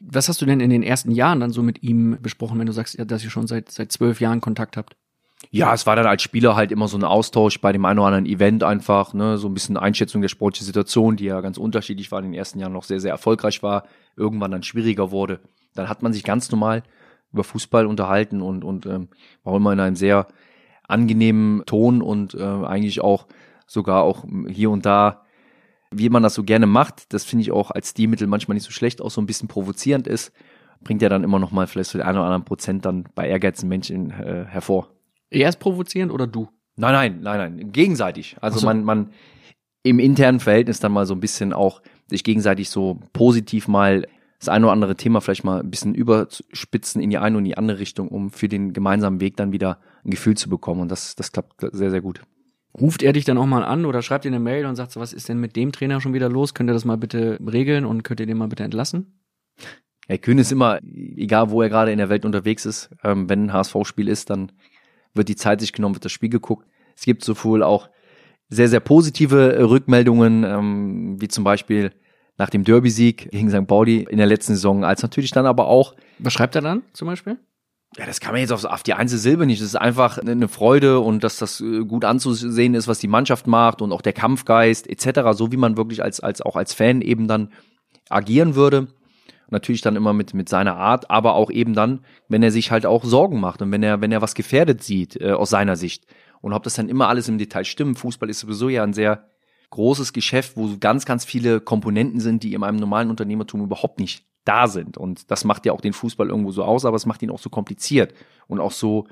Was hast du denn in den ersten Jahren dann so mit ihm besprochen, wenn du sagst, dass ihr schon seit, seit zwölf Jahren Kontakt habt? Ja, es war dann als Spieler halt immer so ein Austausch bei dem einen oder anderen Event einfach, ne, so ein bisschen Einschätzung der sportlichen Situation, die ja ganz unterschiedlich war, in den ersten Jahren noch sehr, sehr erfolgreich war, irgendwann dann schwieriger wurde. Dann hat man sich ganz normal über Fußball unterhalten und, und ähm, war immer in einem sehr angenehmen Ton und äh, eigentlich auch sogar auch hier und da, wie man das so gerne macht, das finde ich auch als Stilmittel manchmal nicht so schlecht, auch so ein bisschen provozierend ist, bringt ja dann immer noch mal vielleicht so den einen oder anderen Prozent dann bei ehrgeizigen Menschen äh, hervor. Er ist provozierend oder du? Nein, nein, nein, nein, gegenseitig. Also so. man, man im internen Verhältnis dann mal so ein bisschen auch sich gegenseitig so positiv mal das eine oder andere Thema vielleicht mal ein bisschen überspitzen in die eine und die andere Richtung, um für den gemeinsamen Weg dann wieder ein Gefühl zu bekommen. Und das, das klappt sehr, sehr gut. Ruft er dich dann auch mal an oder schreibt dir eine Mail und sagt so, was ist denn mit dem Trainer schon wieder los? Könnt ihr das mal bitte regeln und könnt ihr den mal bitte entlassen? Herr Kühn ist immer, egal wo er gerade in der Welt unterwegs ist, ähm, wenn ein HSV-Spiel ist, dann wird die Zeit sich genommen, wird das Spiel geguckt. Es gibt sowohl auch sehr, sehr positive äh, Rückmeldungen, ähm, wie zum Beispiel nach dem Derby-Sieg gegen St. Pauli in der letzten Saison, als natürlich dann aber auch. Was schreibt er dann zum Beispiel? Ja, das kann man jetzt auf, auf die einzelne Silbe nicht. Das ist einfach eine Freude und dass das äh, gut anzusehen ist, was die Mannschaft macht und auch der Kampfgeist etc., so wie man wirklich als, als auch als Fan eben dann agieren würde. Natürlich dann immer mit, mit seiner Art, aber auch eben dann, wenn er sich halt auch Sorgen macht und wenn er, wenn er was gefährdet sieht, äh, aus seiner Sicht. Und ob das dann immer alles im Detail stimmt. Fußball ist sowieso ja ein sehr großes Geschäft, wo ganz, ganz viele Komponenten sind, die in einem normalen Unternehmertum überhaupt nicht da sind. Und das macht ja auch den Fußball irgendwo so aus, aber es macht ihn auch so kompliziert und auch so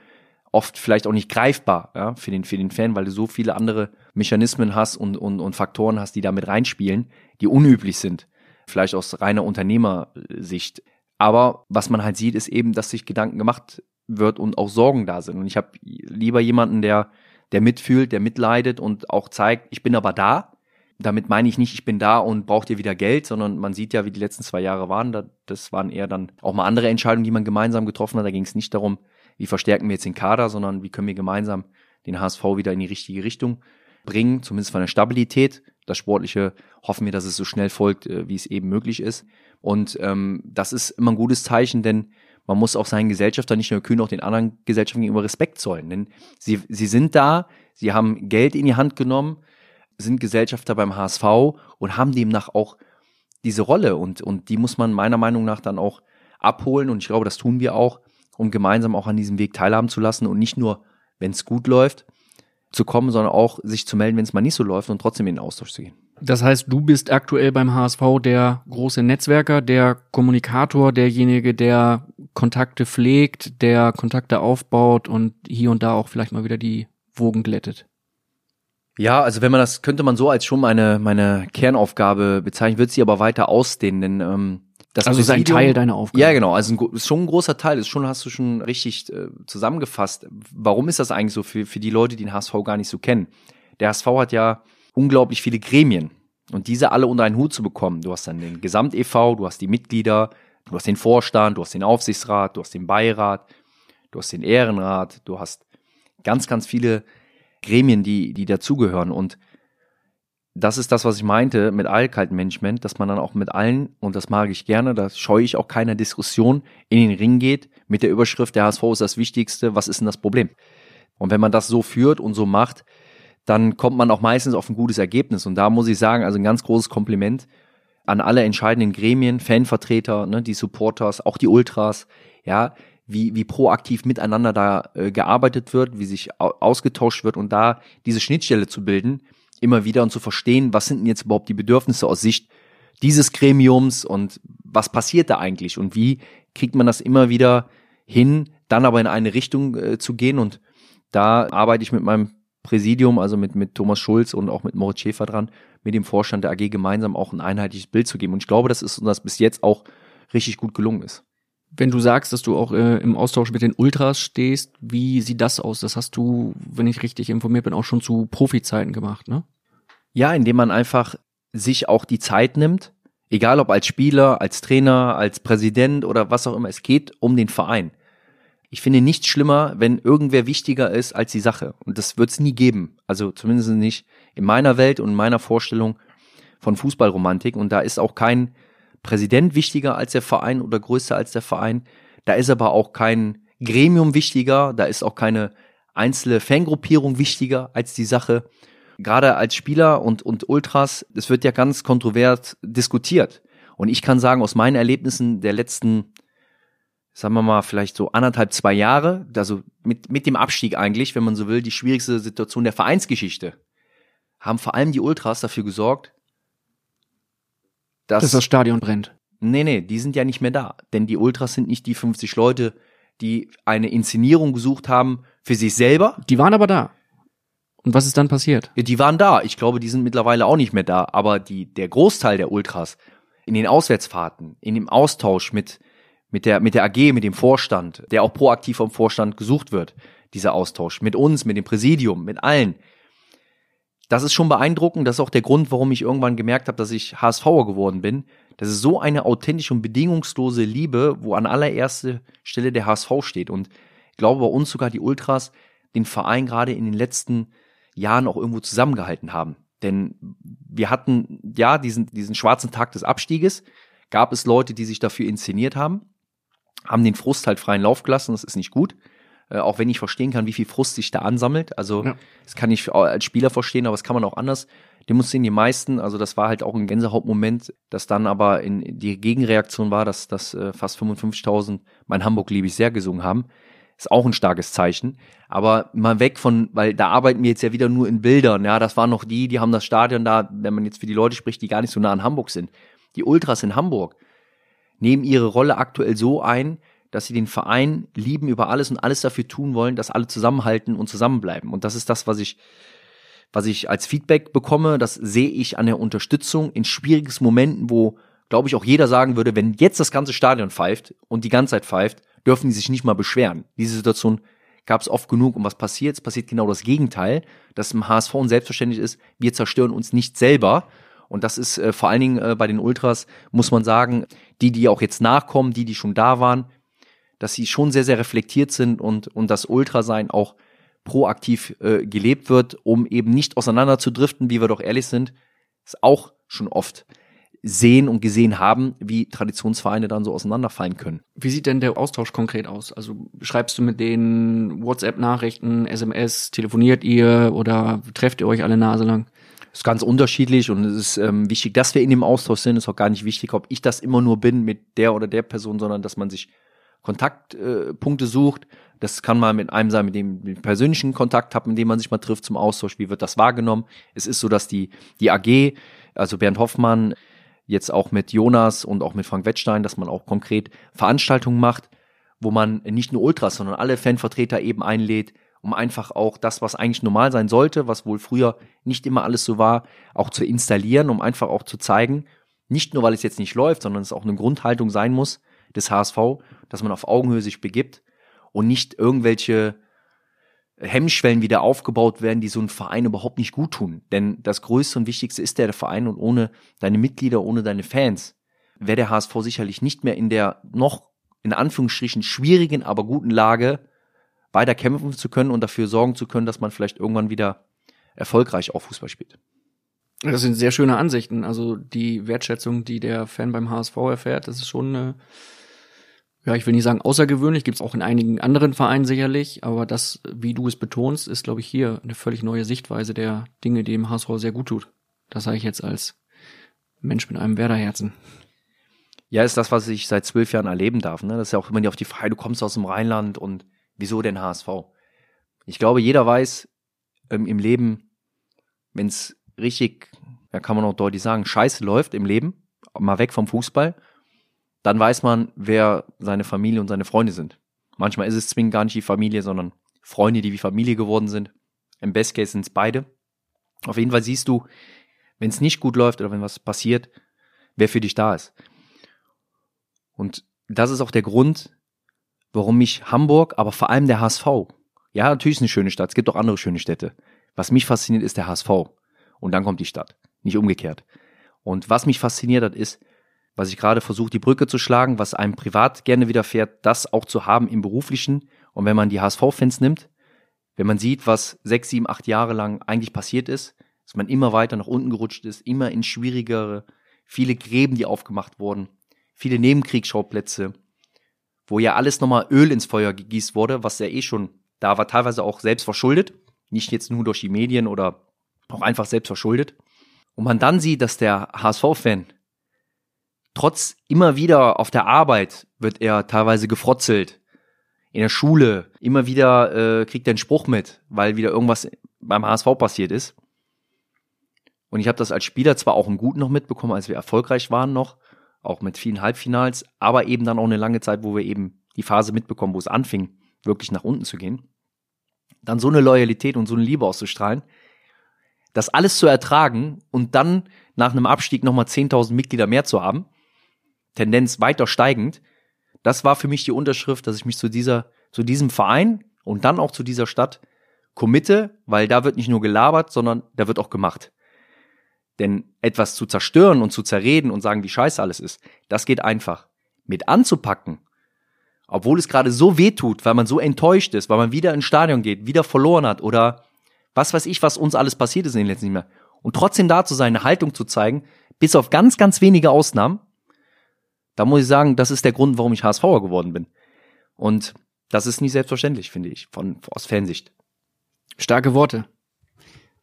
oft vielleicht auch nicht greifbar ja, für, den, für den Fan, weil du so viele andere Mechanismen hast und, und, und Faktoren hast, die da mit reinspielen, die unüblich sind. Vielleicht aus reiner Unternehmersicht. Aber was man halt sieht, ist eben, dass sich Gedanken gemacht wird und auch Sorgen da sind. Und ich habe lieber jemanden, der, der mitfühlt, der mitleidet und auch zeigt, ich bin aber da damit meine ich nicht, ich bin da und braucht ihr wieder Geld, sondern man sieht ja, wie die letzten zwei Jahre waren. Das waren eher dann auch mal andere Entscheidungen, die man gemeinsam getroffen hat. Da ging es nicht darum, wie verstärken wir jetzt den Kader, sondern wie können wir gemeinsam den HSV wieder in die richtige Richtung bringen, zumindest von der Stabilität. Das Sportliche hoffen wir, dass es so schnell folgt, äh, wie es eben möglich ist. Und ähm, das ist immer ein gutes Zeichen, denn man muss auch seinen Gesellschaftern, nicht nur Kühn, auch den anderen Gesellschaften gegenüber Respekt zollen. Denn sie, sie sind da, sie haben Geld in die Hand genommen, sind Gesellschafter beim HSV und haben demnach auch diese Rolle und, und die muss man meiner Meinung nach dann auch abholen und ich glaube, das tun wir auch, um gemeinsam auch an diesem Weg teilhaben zu lassen und nicht nur, wenn es gut läuft, zu kommen, sondern auch sich zu melden, wenn es mal nicht so läuft und trotzdem in den Austausch zu gehen. Das heißt, du bist aktuell beim HSV der große Netzwerker, der Kommunikator, derjenige, der Kontakte pflegt, der Kontakte aufbaut und hier und da auch vielleicht mal wieder die Wogen glättet. Ja, also wenn man das, könnte man so als schon meine, meine Kernaufgabe bezeichnen, wird sie aber weiter ausdehnen, denn ähm, das also ist ein Teil deiner Aufgabe. Ja, genau. Also ein, schon ein großer Teil. Ist schon hast du schon richtig äh, zusammengefasst. Warum ist das eigentlich so für, für die Leute, die den HSV gar nicht so kennen? Der HSV hat ja unglaublich viele Gremien und diese alle unter einen Hut zu bekommen. Du hast dann den Gesamt-EV, du hast die Mitglieder, du hast den Vorstand, du hast den Aufsichtsrat, du hast den Beirat, du hast den Ehrenrat, du hast ganz, ganz viele Gremien, die, die dazugehören. Und das ist das, was ich meinte mit Allkaltmanagement, dass man dann auch mit allen, und das mag ich gerne, da scheue ich auch keiner Diskussion, in den Ring geht mit der Überschrift, der HSV ist das Wichtigste, was ist denn das Problem? Und wenn man das so führt und so macht, dann kommt man auch meistens auf ein gutes Ergebnis. Und da muss ich sagen, also ein ganz großes Kompliment an alle entscheidenden Gremien, Fanvertreter, ne, die Supporters, auch die Ultras, ja, wie, wie proaktiv miteinander da äh, gearbeitet wird, wie sich ausgetauscht wird und da diese Schnittstelle zu bilden, immer wieder und zu verstehen, was sind denn jetzt überhaupt die Bedürfnisse aus Sicht dieses Gremiums und was passiert da eigentlich und wie kriegt man das immer wieder hin, dann aber in eine Richtung äh, zu gehen und da arbeite ich mit meinem Präsidium, also mit, mit Thomas Schulz und auch mit Moritz Schäfer dran, mit dem Vorstand der AG gemeinsam auch ein einheitliches Bild zu geben. Und ich glaube, das ist uns das bis jetzt auch richtig gut gelungen ist wenn du sagst, dass du auch äh, im Austausch mit den Ultras stehst, wie sieht das aus? Das hast du, wenn ich richtig informiert bin, auch schon zu Profizeiten gemacht, ne? Ja, indem man einfach sich auch die Zeit nimmt, egal ob als Spieler, als Trainer, als Präsident oder was auch immer, es geht um den Verein. Ich finde nichts schlimmer, wenn irgendwer wichtiger ist als die Sache. Und das wird es nie geben. Also zumindest nicht in meiner Welt und in meiner Vorstellung von Fußballromantik. Und da ist auch kein Präsident wichtiger als der Verein oder größer als der Verein. Da ist aber auch kein Gremium wichtiger, da ist auch keine einzelne Fangruppierung wichtiger als die Sache. Gerade als Spieler und, und Ultras, es wird ja ganz kontrovers diskutiert. Und ich kann sagen, aus meinen Erlebnissen der letzten, sagen wir mal, vielleicht so anderthalb, zwei Jahre, also mit, mit dem Abstieg eigentlich, wenn man so will, die schwierigste Situation der Vereinsgeschichte, haben vor allem die Ultras dafür gesorgt, dass, dass das Stadion brennt. Nee, nee, die sind ja nicht mehr da. Denn die Ultras sind nicht die 50 Leute, die eine Inszenierung gesucht haben für sich selber. Die waren aber da. Und was ist dann passiert? Ja, die waren da. Ich glaube, die sind mittlerweile auch nicht mehr da. Aber die, der Großteil der Ultras in den Auswärtsfahrten, in dem Austausch mit, mit der, mit der AG, mit dem Vorstand, der auch proaktiv vom Vorstand gesucht wird, dieser Austausch, mit uns, mit dem Präsidium, mit allen, das ist schon beeindruckend. Das ist auch der Grund, warum ich irgendwann gemerkt habe, dass ich HSVer geworden bin. Das ist so eine authentische und bedingungslose Liebe, wo an allererster Stelle der HSV steht. Und ich glaube bei uns sogar die Ultras den Verein gerade in den letzten Jahren auch irgendwo zusammengehalten haben. Denn wir hatten ja diesen, diesen schwarzen Tag des Abstieges, gab es Leute, die sich dafür inszeniert haben, haben den Frust halt freien Lauf gelassen, das ist nicht gut. Äh, auch wenn ich verstehen kann, wie viel Frust sich da ansammelt. Also ja. das kann ich als Spieler verstehen, aber das kann man auch anders demonstrieren. Die meisten, also das war halt auch ein Gänsehautmoment, dass dann aber in die Gegenreaktion war, dass, dass äh, fast 55.000 mein Hamburg liebe ich sehr gesungen haben. Ist auch ein starkes Zeichen. Aber mal weg von, weil da arbeiten wir jetzt ja wieder nur in Bildern. Ja, das waren noch die, die haben das Stadion da, wenn man jetzt für die Leute spricht, die gar nicht so nah an Hamburg sind. Die Ultras in Hamburg nehmen ihre Rolle aktuell so ein, dass sie den Verein lieben über alles und alles dafür tun wollen, dass alle zusammenhalten und zusammenbleiben. Und das ist das, was ich, was ich als Feedback bekomme. Das sehe ich an der Unterstützung in schwierigen Momenten, wo, glaube ich, auch jeder sagen würde, wenn jetzt das ganze Stadion pfeift und die ganze Zeit pfeift, dürfen die sich nicht mal beschweren. Diese Situation gab es oft genug. Und was passiert? Es passiert genau das Gegenteil, dass im HSV selbstverständlich ist, wir zerstören uns nicht selber. Und das ist äh, vor allen Dingen äh, bei den Ultras, muss man sagen, die, die auch jetzt nachkommen, die, die schon da waren, dass sie schon sehr, sehr reflektiert sind und, und das Ultrasein auch proaktiv äh, gelebt wird, um eben nicht auseinander zu driften, wie wir doch ehrlich sind, ist auch schon oft sehen und gesehen haben, wie Traditionsvereine dann so auseinanderfallen können. Wie sieht denn der Austausch konkret aus? Also schreibst du mit denen WhatsApp-Nachrichten, SMS, telefoniert ihr oder trefft ihr euch alle Nase lang? ist ganz unterschiedlich und es ist ähm, wichtig, dass wir in dem Austausch sind. Es ist auch gar nicht wichtig, ob ich das immer nur bin mit der oder der Person, sondern dass man sich Kontaktpunkte äh, sucht. Das kann mal mit einem sein, mit dem ich persönlichen Kontakt hat, mit dem man sich mal trifft zum Austausch. Wie wird das wahrgenommen? Es ist so, dass die, die AG, also Bernd Hoffmann, jetzt auch mit Jonas und auch mit Frank Wettstein, dass man auch konkret Veranstaltungen macht, wo man nicht nur Ultras, sondern alle Fanvertreter eben einlädt, um einfach auch das, was eigentlich normal sein sollte, was wohl früher nicht immer alles so war, auch zu installieren, um einfach auch zu zeigen, nicht nur weil es jetzt nicht läuft, sondern es auch eine Grundhaltung sein muss des HSV, dass man auf Augenhöhe sich begibt und nicht irgendwelche Hemmschwellen wieder aufgebaut werden, die so einen Verein überhaupt nicht gut tun. Denn das Größte und Wichtigste ist der Verein und ohne deine Mitglieder, ohne deine Fans wäre der HSV sicherlich nicht mehr in der noch in Anführungsstrichen schwierigen, aber guten Lage, weiter kämpfen zu können und dafür sorgen zu können, dass man vielleicht irgendwann wieder erfolgreich auch Fußball spielt. Das sind sehr schöne Ansichten. Also die Wertschätzung, die der Fan beim HSV erfährt, das ist schon eine, ja, ich will nicht sagen außergewöhnlich, gibt's auch in einigen anderen Vereinen sicherlich, aber das, wie du es betonst, ist, glaube ich, hier eine völlig neue Sichtweise der Dinge, die dem HSV sehr gut tut. Das sage ich jetzt als Mensch mit einem Werderherzen. Ja, ist das, was ich seit zwölf Jahren erleben darf. Ne? Das ist ja auch immer die auf die Frage, du kommst aus dem Rheinland und wieso denn HSV? Ich glaube, jeder weiß ähm, im Leben, wenn es richtig, ja kann man auch deutlich sagen, scheiße läuft im Leben, mal weg vom Fußball, dann weiß man, wer seine Familie und seine Freunde sind. Manchmal ist es zwingend gar nicht die Familie, sondern Freunde, die wie Familie geworden sind. Im Best Case sind es beide. Auf jeden Fall siehst du, wenn es nicht gut läuft oder wenn was passiert, wer für dich da ist. Und das ist auch der Grund, warum mich Hamburg, aber vor allem der HSV, ja, natürlich ist eine schöne Stadt, es gibt auch andere schöne Städte. Was mich fasziniert, ist der HSV. Und dann kommt die Stadt, nicht umgekehrt. Und was mich fasziniert hat, ist, was ich gerade versuche, die Brücke zu schlagen, was einem privat gerne widerfährt, das auch zu haben im beruflichen. Und wenn man die HSV-Fans nimmt, wenn man sieht, was sechs, sieben, acht Jahre lang eigentlich passiert ist, dass man immer weiter nach unten gerutscht ist, immer in schwierigere, viele Gräben, die aufgemacht wurden, viele Nebenkriegsschauplätze, wo ja alles nochmal Öl ins Feuer gegießt wurde, was ja eh schon da war, teilweise auch selbst verschuldet, nicht jetzt nur durch die Medien oder auch einfach selbst verschuldet. Und man dann sieht, dass der HSV-Fan trotz immer wieder auf der Arbeit wird er teilweise gefrotzelt. In der Schule immer wieder äh, kriegt er einen Spruch mit, weil wieder irgendwas beim HSV passiert ist. Und ich habe das als Spieler zwar auch im Guten noch mitbekommen, als wir erfolgreich waren noch, auch mit vielen Halbfinals, aber eben dann auch eine lange Zeit, wo wir eben die Phase mitbekommen, wo es anfing, wirklich nach unten zu gehen. Dann so eine Loyalität und so eine Liebe auszustrahlen, das alles zu ertragen und dann nach einem Abstieg nochmal 10.000 Mitglieder mehr zu haben, Tendenz weiter steigend, das war für mich die Unterschrift, dass ich mich zu dieser, zu diesem Verein und dann auch zu dieser Stadt committe, weil da wird nicht nur gelabert, sondern da wird auch gemacht. Denn etwas zu zerstören und zu zerreden und sagen, wie scheiße alles ist, das geht einfach. Mit anzupacken, obwohl es gerade so weh tut, weil man so enttäuscht ist, weil man wieder ins Stadion geht, wieder verloren hat oder was weiß ich, was uns alles passiert ist in den letzten Jahren. Und trotzdem da zu sein, eine Haltung zu zeigen, bis auf ganz, ganz wenige Ausnahmen, da muss ich sagen, das ist der Grund, warum ich HSVer geworden bin. Und das ist nie selbstverständlich, finde ich, von, aus Fansicht. Starke Worte.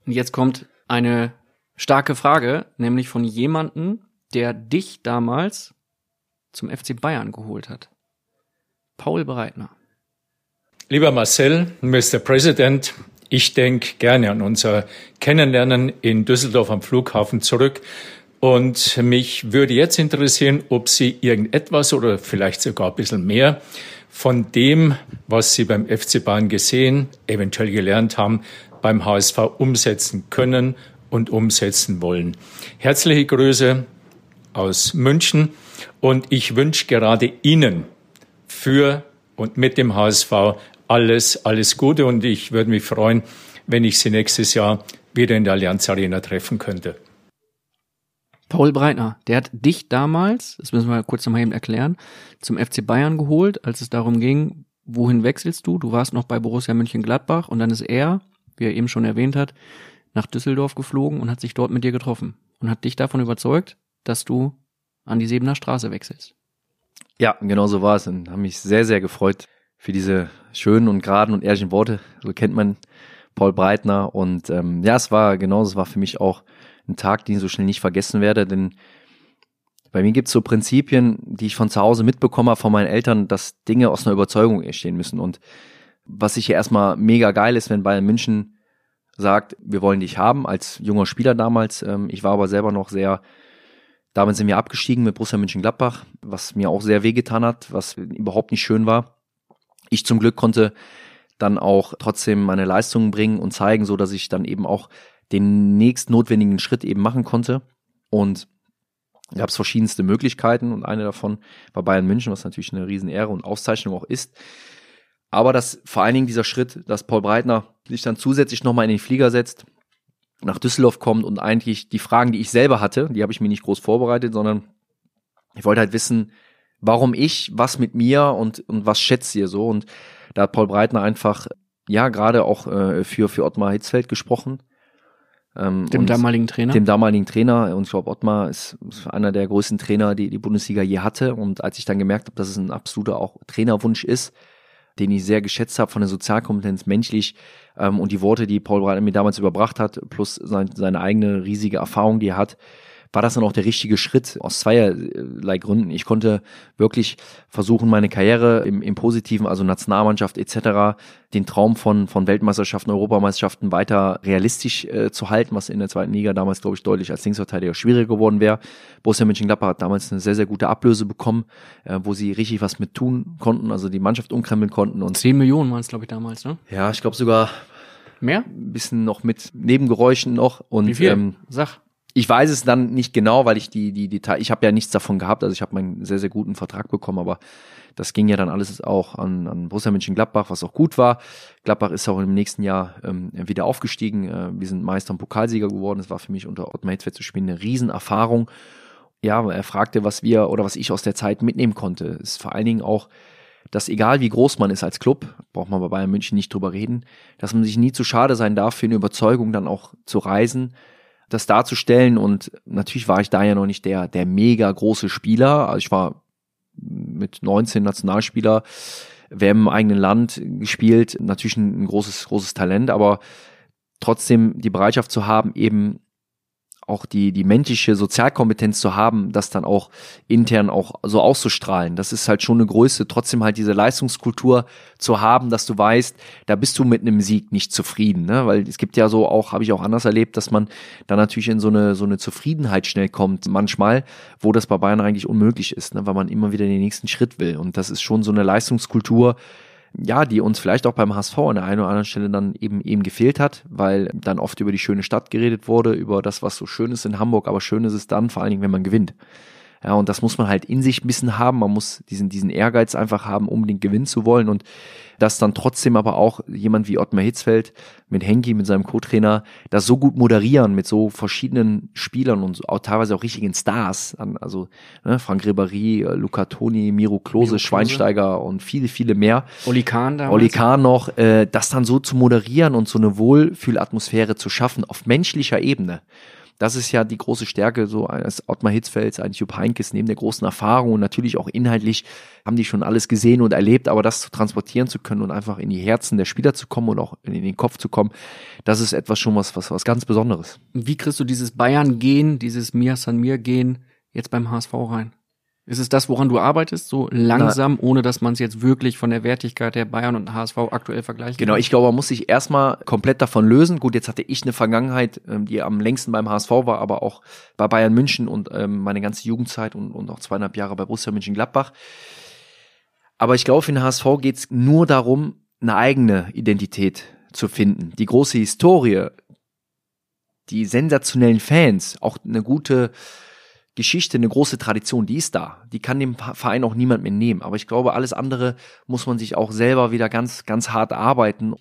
Und jetzt kommt eine starke Frage, nämlich von jemanden, der dich damals zum FC Bayern geholt hat. Paul Breitner. Lieber Marcel, Mr. President, ich denke gerne an unser Kennenlernen in Düsseldorf am Flughafen zurück. Und mich würde jetzt interessieren, ob Sie irgendetwas oder vielleicht sogar ein bisschen mehr von dem, was Sie beim FC Bayern gesehen, eventuell gelernt haben, beim HSV umsetzen können und umsetzen wollen. Herzliche Grüße aus München und ich wünsche gerade Ihnen für und mit dem HSV alles, alles Gute und ich würde mich freuen, wenn ich Sie nächstes Jahr wieder in der Allianz Arena treffen könnte. Paul Breitner, der hat dich damals, das müssen wir kurz nochmal eben erklären, zum FC Bayern geholt, als es darum ging, wohin wechselst du? Du warst noch bei Borussia Mönchengladbach und dann ist er, wie er eben schon erwähnt hat, nach Düsseldorf geflogen und hat sich dort mit dir getroffen und hat dich davon überzeugt, dass du an die Sebener Straße wechselst. Ja, genau so war es und habe mich sehr, sehr gefreut für diese schönen und geraden und ehrlichen Worte. So kennt man Paul Breitner und ähm, ja, es war genau, es war für mich auch ein Tag, den ich so schnell nicht vergessen werde, denn bei mir gibt es so Prinzipien, die ich von zu Hause mitbekommen habe von meinen Eltern, dass Dinge aus einer Überzeugung entstehen müssen. Und was sich ja erstmal mega geil ist, wenn Bayern München sagt, wir wollen dich haben, als junger Spieler damals. Ähm, ich war aber selber noch sehr, damit sind wir abgestiegen mit Borussia München-Gladbach, was mir auch sehr wehgetan hat, was überhaupt nicht schön war. Ich zum Glück konnte dann auch trotzdem meine Leistungen bringen und zeigen, so dass ich dann eben auch den nächst notwendigen Schritt eben machen konnte. Und gab es verschiedenste Möglichkeiten und eine davon war Bayern München, was natürlich eine Riesenehre und Auszeichnung auch ist. Aber dass vor allen Dingen dieser Schritt, dass Paul Breitner sich dann zusätzlich nochmal in den Flieger setzt, nach Düsseldorf kommt und eigentlich die Fragen, die ich selber hatte, die habe ich mir nicht groß vorbereitet, sondern ich wollte halt wissen, warum ich, was mit mir und, und was schätzt ihr so. Und da hat Paul Breitner einfach, ja, gerade auch äh, für, für Ottmar Hitzfeld gesprochen, ähm, dem damaligen Trainer? Dem damaligen Trainer. Und ich glaube, Ottmar ist, ist einer der größten Trainer, die die Bundesliga je hatte. Und als ich dann gemerkt habe, dass es ein absoluter auch Trainerwunsch ist, den ich sehr geschätzt habe von der Sozialkompetenz menschlich ähm, und die Worte, die Paul Breitner mir damals überbracht hat, plus sein, seine eigene riesige Erfahrung, die er hat, war das dann auch der richtige Schritt aus zweierlei Gründen. Ich konnte wirklich versuchen, meine Karriere im, im Positiven, also Nationalmannschaft etc., den Traum von, von Weltmeisterschaften, Europameisterschaften weiter realistisch äh, zu halten, was in der zweiten Liga damals, glaube ich, deutlich als Linksverteidiger schwieriger geworden wäre. Borussia Mönchengladbach hat damals eine sehr, sehr gute Ablöse bekommen, äh, wo sie richtig was mit tun konnten, also die Mannschaft umkrempeln konnten. Und Zehn Millionen waren es, glaube ich, damals, ne? Ja, ich glaube sogar Mehr? Ein bisschen noch mit Nebengeräuschen noch. Und, Wie viel? Ähm, Sag ich weiß es dann nicht genau, weil ich die die Detail, ich habe ja nichts davon gehabt, also ich habe meinen sehr sehr guten Vertrag bekommen, aber das ging ja dann alles auch an, an Borussia Mönchengladbach, was auch gut war. Gladbach ist auch im nächsten Jahr ähm, wieder aufgestiegen. Äh, wir sind Meister und Pokalsieger geworden. Das war für mich unter Ottmar Hitzfeld zu spielen eine Riesenerfahrung. Ja, er fragte, was wir oder was ich aus der Zeit mitnehmen konnte. Ist vor allen Dingen auch, dass egal wie groß man ist als Club, braucht man bei Bayern München nicht drüber reden, dass man sich nie zu schade sein darf, für eine Überzeugung dann auch zu reisen, das darzustellen. Und natürlich war ich da ja noch nicht der, der mega große Spieler. Also ich war mit 19 Nationalspieler, wer im eigenen Land gespielt, natürlich ein großes, großes Talent, aber trotzdem die Bereitschaft zu haben, eben auch die, die menschliche Sozialkompetenz zu haben, das dann auch intern auch so auszustrahlen. Das ist halt schon eine Größe, trotzdem halt diese Leistungskultur zu haben, dass du weißt, da bist du mit einem Sieg nicht zufrieden, ne? Weil es gibt ja so auch, habe ich auch anders erlebt, dass man da natürlich in so eine, so eine Zufriedenheit schnell kommt, manchmal, wo das bei Bayern eigentlich unmöglich ist, ne? weil man immer wieder den nächsten Schritt will. Und das ist schon so eine Leistungskultur, ja, die uns vielleicht auch beim HSV an der einen oder anderen Stelle dann eben eben gefehlt hat, weil dann oft über die schöne Stadt geredet wurde, über das, was so schön ist in Hamburg, aber schön ist es dann, vor allen Dingen, wenn man gewinnt. Ja, und das muss man halt in sich ein bisschen haben. Man muss diesen, diesen Ehrgeiz einfach haben, unbedingt gewinnen zu wollen. Und dass dann trotzdem aber auch jemand wie Ottmar Hitzfeld mit Henki, mit seinem Co-Trainer, das so gut moderieren mit so verschiedenen Spielern und auch teilweise auch richtigen Stars. Also ne, Frank Ribéry, äh, Luca Toni, Miro Klose, Miro Schweinsteiger und viele, viele mehr. Oli Kahn damals. Oli Kahn noch, äh, das dann so zu moderieren und so eine Wohlfühlatmosphäre zu schaffen auf menschlicher Ebene. Das ist ja die große Stärke so eines Ottmar Hitzfelds, eines Jupp Heinkes, neben der großen Erfahrung und natürlich auch inhaltlich haben die schon alles gesehen und erlebt, aber das zu transportieren zu können und einfach in die Herzen der Spieler zu kommen und auch in den Kopf zu kommen, das ist etwas schon was, was, was ganz Besonderes. Wie kriegst du dieses Bayern-Gehen, dieses Mir San Mir-Gehen jetzt beim HSV rein? Ist es das, woran du arbeitest, so langsam, Na, ohne dass man es jetzt wirklich von der Wertigkeit der Bayern und HSV aktuell vergleichen Genau, ich glaube, man muss sich erstmal komplett davon lösen. Gut, jetzt hatte ich eine Vergangenheit, ähm, die am längsten beim HSV war, aber auch bei Bayern München und ähm, meine ganze Jugendzeit und, und auch zweieinhalb Jahre bei Borussia München-Gladbach. Aber ich glaube, für den HSV geht es nur darum, eine eigene Identität zu finden. Die große Historie, die sensationellen Fans, auch eine gute Geschichte, eine große Tradition, die ist da. Die kann dem Verein auch niemand mehr nehmen. Aber ich glaube, alles andere muss man sich auch selber wieder ganz, ganz hart arbeiten.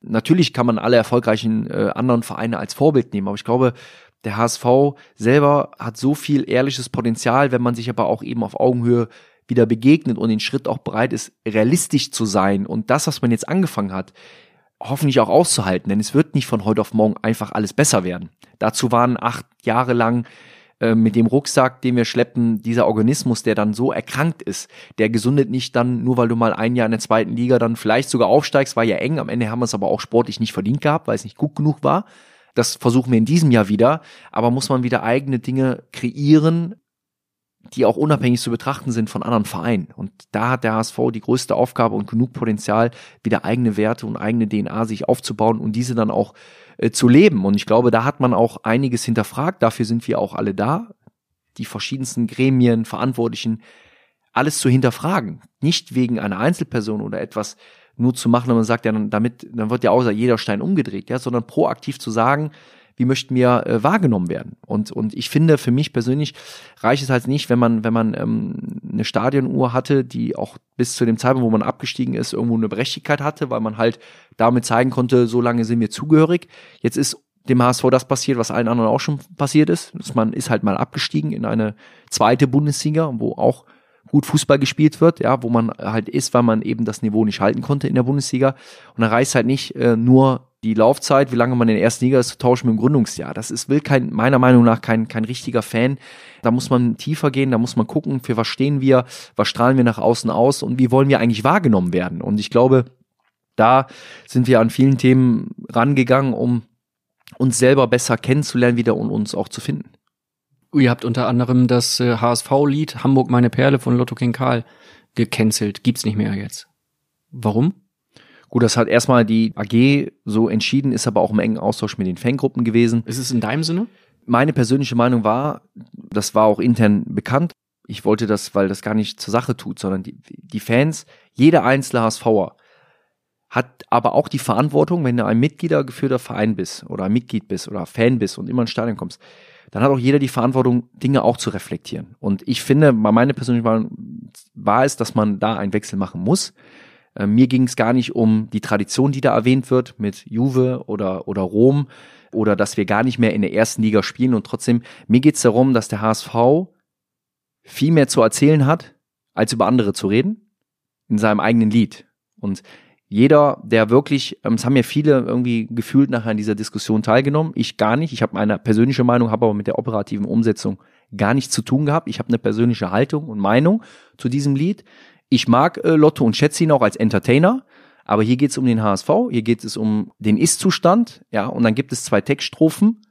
Natürlich kann man alle erfolgreichen äh, anderen Vereine als Vorbild nehmen, aber ich glaube, der HSV selber hat so viel ehrliches Potenzial, wenn man sich aber auch eben auf Augenhöhe wieder begegnet und den Schritt auch bereit ist, realistisch zu sein und das, was man jetzt angefangen hat, hoffentlich auch auszuhalten, denn es wird nicht von heute auf morgen einfach alles besser werden. Dazu waren acht Jahre lang äh, mit dem Rucksack, den wir schleppen, dieser Organismus, der dann so erkrankt ist, der gesundet nicht dann, nur weil du mal ein Jahr in der zweiten Liga dann vielleicht sogar aufsteigst, war ja eng, am Ende haben wir es aber auch sportlich nicht verdient gehabt, weil es nicht gut genug war. Das versuchen wir in diesem Jahr wieder, aber muss man wieder eigene Dinge kreieren, die auch unabhängig zu betrachten sind von anderen Vereinen. Und da hat der HSV die größte Aufgabe und genug Potenzial, wieder eigene Werte und eigene DNA sich aufzubauen und diese dann auch äh, zu leben. Und ich glaube, da hat man auch einiges hinterfragt. Dafür sind wir auch alle da, die verschiedensten Gremien, Verantwortlichen, alles zu hinterfragen. Nicht wegen einer Einzelperson oder etwas nur zu machen, wenn man sagt, ja, dann, damit, dann wird ja außer jeder Stein umgedreht, ja, sondern proaktiv zu sagen, wie möchten wir äh, wahrgenommen werden. Und, und ich finde, für mich persönlich reicht es halt nicht, wenn man, wenn man ähm, eine Stadionuhr hatte, die auch bis zu dem Zeitpunkt, wo man abgestiegen ist, irgendwo eine Berechtigkeit hatte, weil man halt damit zeigen konnte, so lange sind wir zugehörig. Jetzt ist dem HSV das passiert, was allen anderen auch schon passiert ist. Dass man ist halt mal abgestiegen in eine zweite Bundesliga, wo auch gut Fußball gespielt wird, ja, wo man halt ist, weil man eben das Niveau nicht halten konnte in der Bundesliga. Und da reicht halt nicht äh, nur die Laufzeit, wie lange man in der ersten Liga ist, zu tauschen mit dem Gründungsjahr. Das ist, will kein, meiner Meinung nach kein, kein richtiger Fan. Da muss man tiefer gehen, da muss man gucken, für was stehen wir, was strahlen wir nach außen aus und wie wollen wir eigentlich wahrgenommen werden. Und ich glaube, da sind wir an vielen Themen rangegangen, um uns selber besser kennenzulernen wieder und uns auch zu finden. Ihr habt unter anderem das äh, HSV-Lied Hamburg meine Perle von Lotto King Karl gecancelt. Gibt's nicht mehr jetzt. Warum? Gut, das hat erstmal die AG so entschieden, ist aber auch im engen Austausch mit den Fangruppen gewesen. Ist es in deinem Sinne? Meine persönliche Meinung war, das war auch intern bekannt. Ich wollte das, weil das gar nicht zur Sache tut, sondern die, die Fans, jeder einzelne HSVer hat aber auch die Verantwortung, wenn du ein mitgliedergeführter Verein bist oder ein Mitglied bist oder Fan bist und immer ins Stadion kommst, dann hat auch jeder die Verantwortung, Dinge auch zu reflektieren. Und ich finde, meine persönliche Meinung war es, dass man da einen Wechsel machen muss. Äh, mir ging es gar nicht um die Tradition, die da erwähnt wird mit Juve oder, oder Rom oder dass wir gar nicht mehr in der ersten Liga spielen. Und trotzdem, mir geht es darum, dass der HSV viel mehr zu erzählen hat, als über andere zu reden, in seinem eigenen Lied. Und jeder, der wirklich, ähm, es haben ja viele irgendwie gefühlt nachher an dieser Diskussion teilgenommen, ich gar nicht. Ich habe meine persönliche Meinung, habe aber mit der operativen Umsetzung gar nichts zu tun gehabt. Ich habe eine persönliche Haltung und Meinung zu diesem Lied. Ich mag äh, Lotto und schätze ihn auch als Entertainer, aber hier geht es um den HSV, hier geht es um den Ist-Zustand, ja, und dann gibt es zwei Textstrophen,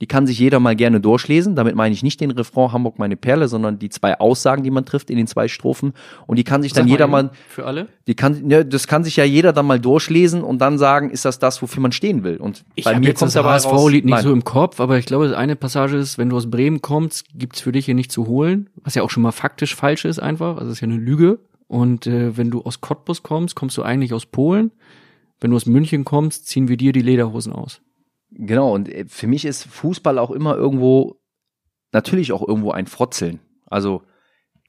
die kann sich jeder mal gerne durchlesen. Damit meine ich nicht den Refrain Hamburg meine Perle, sondern die zwei Aussagen, die man trifft in den zwei Strophen. Und die kann sich Sag dann jeder mal, für alle. Die kann, ja, das kann sich ja jeder dann mal durchlesen und dann sagen, ist das das, wofür man stehen will. Und ich bei mir kommt das HSV-Lied nicht so im Kopf, aber ich glaube, eine Passage ist, wenn du aus Bremen kommst, gibt's für dich hier nicht zu holen, was ja auch schon mal faktisch falsch ist einfach. Also es ist ja eine Lüge. Und äh, wenn du aus Cottbus kommst, kommst du eigentlich aus Polen. Wenn du aus München kommst, ziehen wir dir die Lederhosen aus. Genau, und äh, für mich ist Fußball auch immer irgendwo, natürlich auch irgendwo ein Frotzeln. Also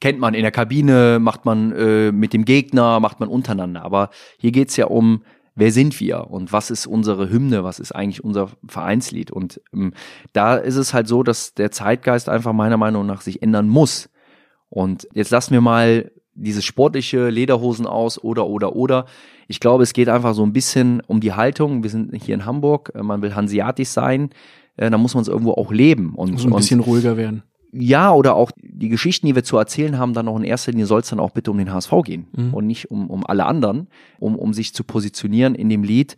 kennt man in der Kabine, macht man äh, mit dem Gegner, macht man untereinander. Aber hier geht's ja um, wer sind wir und was ist unsere Hymne, was ist eigentlich unser Vereinslied. Und ähm, da ist es halt so, dass der Zeitgeist einfach meiner Meinung nach sich ändern muss. Und jetzt lassen wir mal diese sportliche Lederhosen aus oder oder oder. Ich glaube, es geht einfach so ein bisschen um die Haltung. Wir sind hier in Hamburg, äh, man will hanseatisch sein, äh, da muss man es irgendwo auch leben und so ein bisschen ruhiger werden ja, oder auch die Geschichten, die wir zu erzählen haben, dann auch in erster Linie soll es dann auch bitte um den HSV gehen mhm. und nicht um, um alle anderen, um, um sich zu positionieren in dem Lied.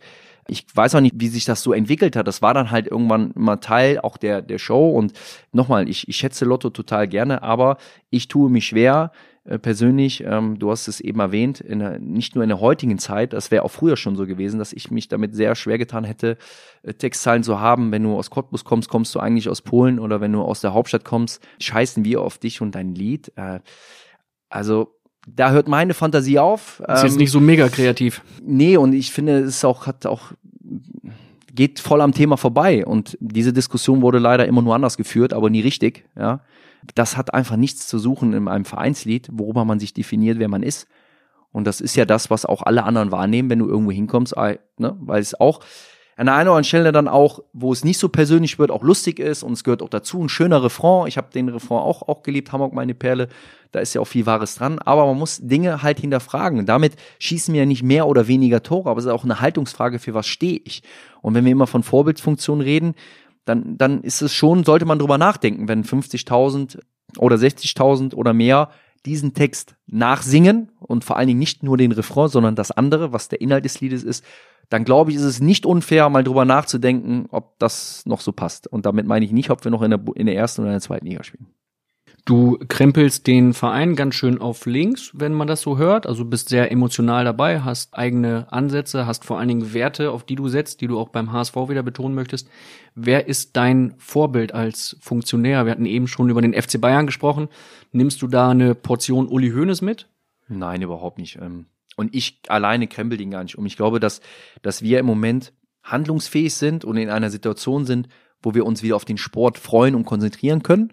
Ich weiß auch nicht, wie sich das so entwickelt hat. Das war dann halt irgendwann immer Teil auch der, der Show. Und nochmal, ich, ich schätze Lotto total gerne, aber ich tue mich schwer, persönlich, ähm, du hast es eben erwähnt, in der, nicht nur in der heutigen Zeit, das wäre auch früher schon so gewesen, dass ich mich damit sehr schwer getan hätte, äh, Textzeilen zu haben. Wenn du aus Cottbus kommst, kommst du eigentlich aus Polen oder wenn du aus der Hauptstadt kommst, scheißen wir auf dich und dein Lied. Äh, also da hört meine Fantasie auf. Ist ähm, jetzt nicht so mega kreativ. Nee, und ich finde, es auch, hat auch geht voll am Thema vorbei. Und diese Diskussion wurde leider immer nur anders geführt, aber nie richtig. Ja, das hat einfach nichts zu suchen in einem Vereinslied, worüber man sich definiert, wer man ist. Und das ist ja das, was auch alle anderen wahrnehmen, wenn du irgendwo hinkommst, ne? weil es auch an der einen oder anderen Stelle dann auch, wo es nicht so persönlich wird, auch lustig ist und es gehört auch dazu, ein schöner Refrain. Ich habe den Refrain auch, auch geliebt, Hamburg meine Perle, da ist ja auch viel Wahres dran, aber man muss Dinge halt hinterfragen. Damit schießen wir ja nicht mehr oder weniger Tore, aber es ist auch eine Haltungsfrage, für was stehe ich. Und wenn wir immer von Vorbildsfunktion reden, dann, dann ist es schon, sollte man drüber nachdenken, wenn 50.000 oder 60.000 oder mehr diesen Text nachsingen und vor allen Dingen nicht nur den Refrain, sondern das andere, was der Inhalt des Liedes ist, dann glaube ich, ist es nicht unfair, mal drüber nachzudenken, ob das noch so passt. Und damit meine ich nicht, ob wir noch in der, in der ersten oder in der zweiten Liga spielen. Du krempelst den Verein ganz schön auf links, wenn man das so hört. Also bist sehr emotional dabei, hast eigene Ansätze, hast vor allen Dingen Werte, auf die du setzt, die du auch beim HSV wieder betonen möchtest. Wer ist dein Vorbild als Funktionär? Wir hatten eben schon über den FC Bayern gesprochen. Nimmst du da eine Portion Uli Hoeneß mit? Nein, überhaupt nicht. Ähm, und ich alleine krempel den gar nicht um. Ich glaube, dass, dass wir im Moment handlungsfähig sind und in einer Situation sind, wo wir uns wieder auf den Sport freuen und konzentrieren können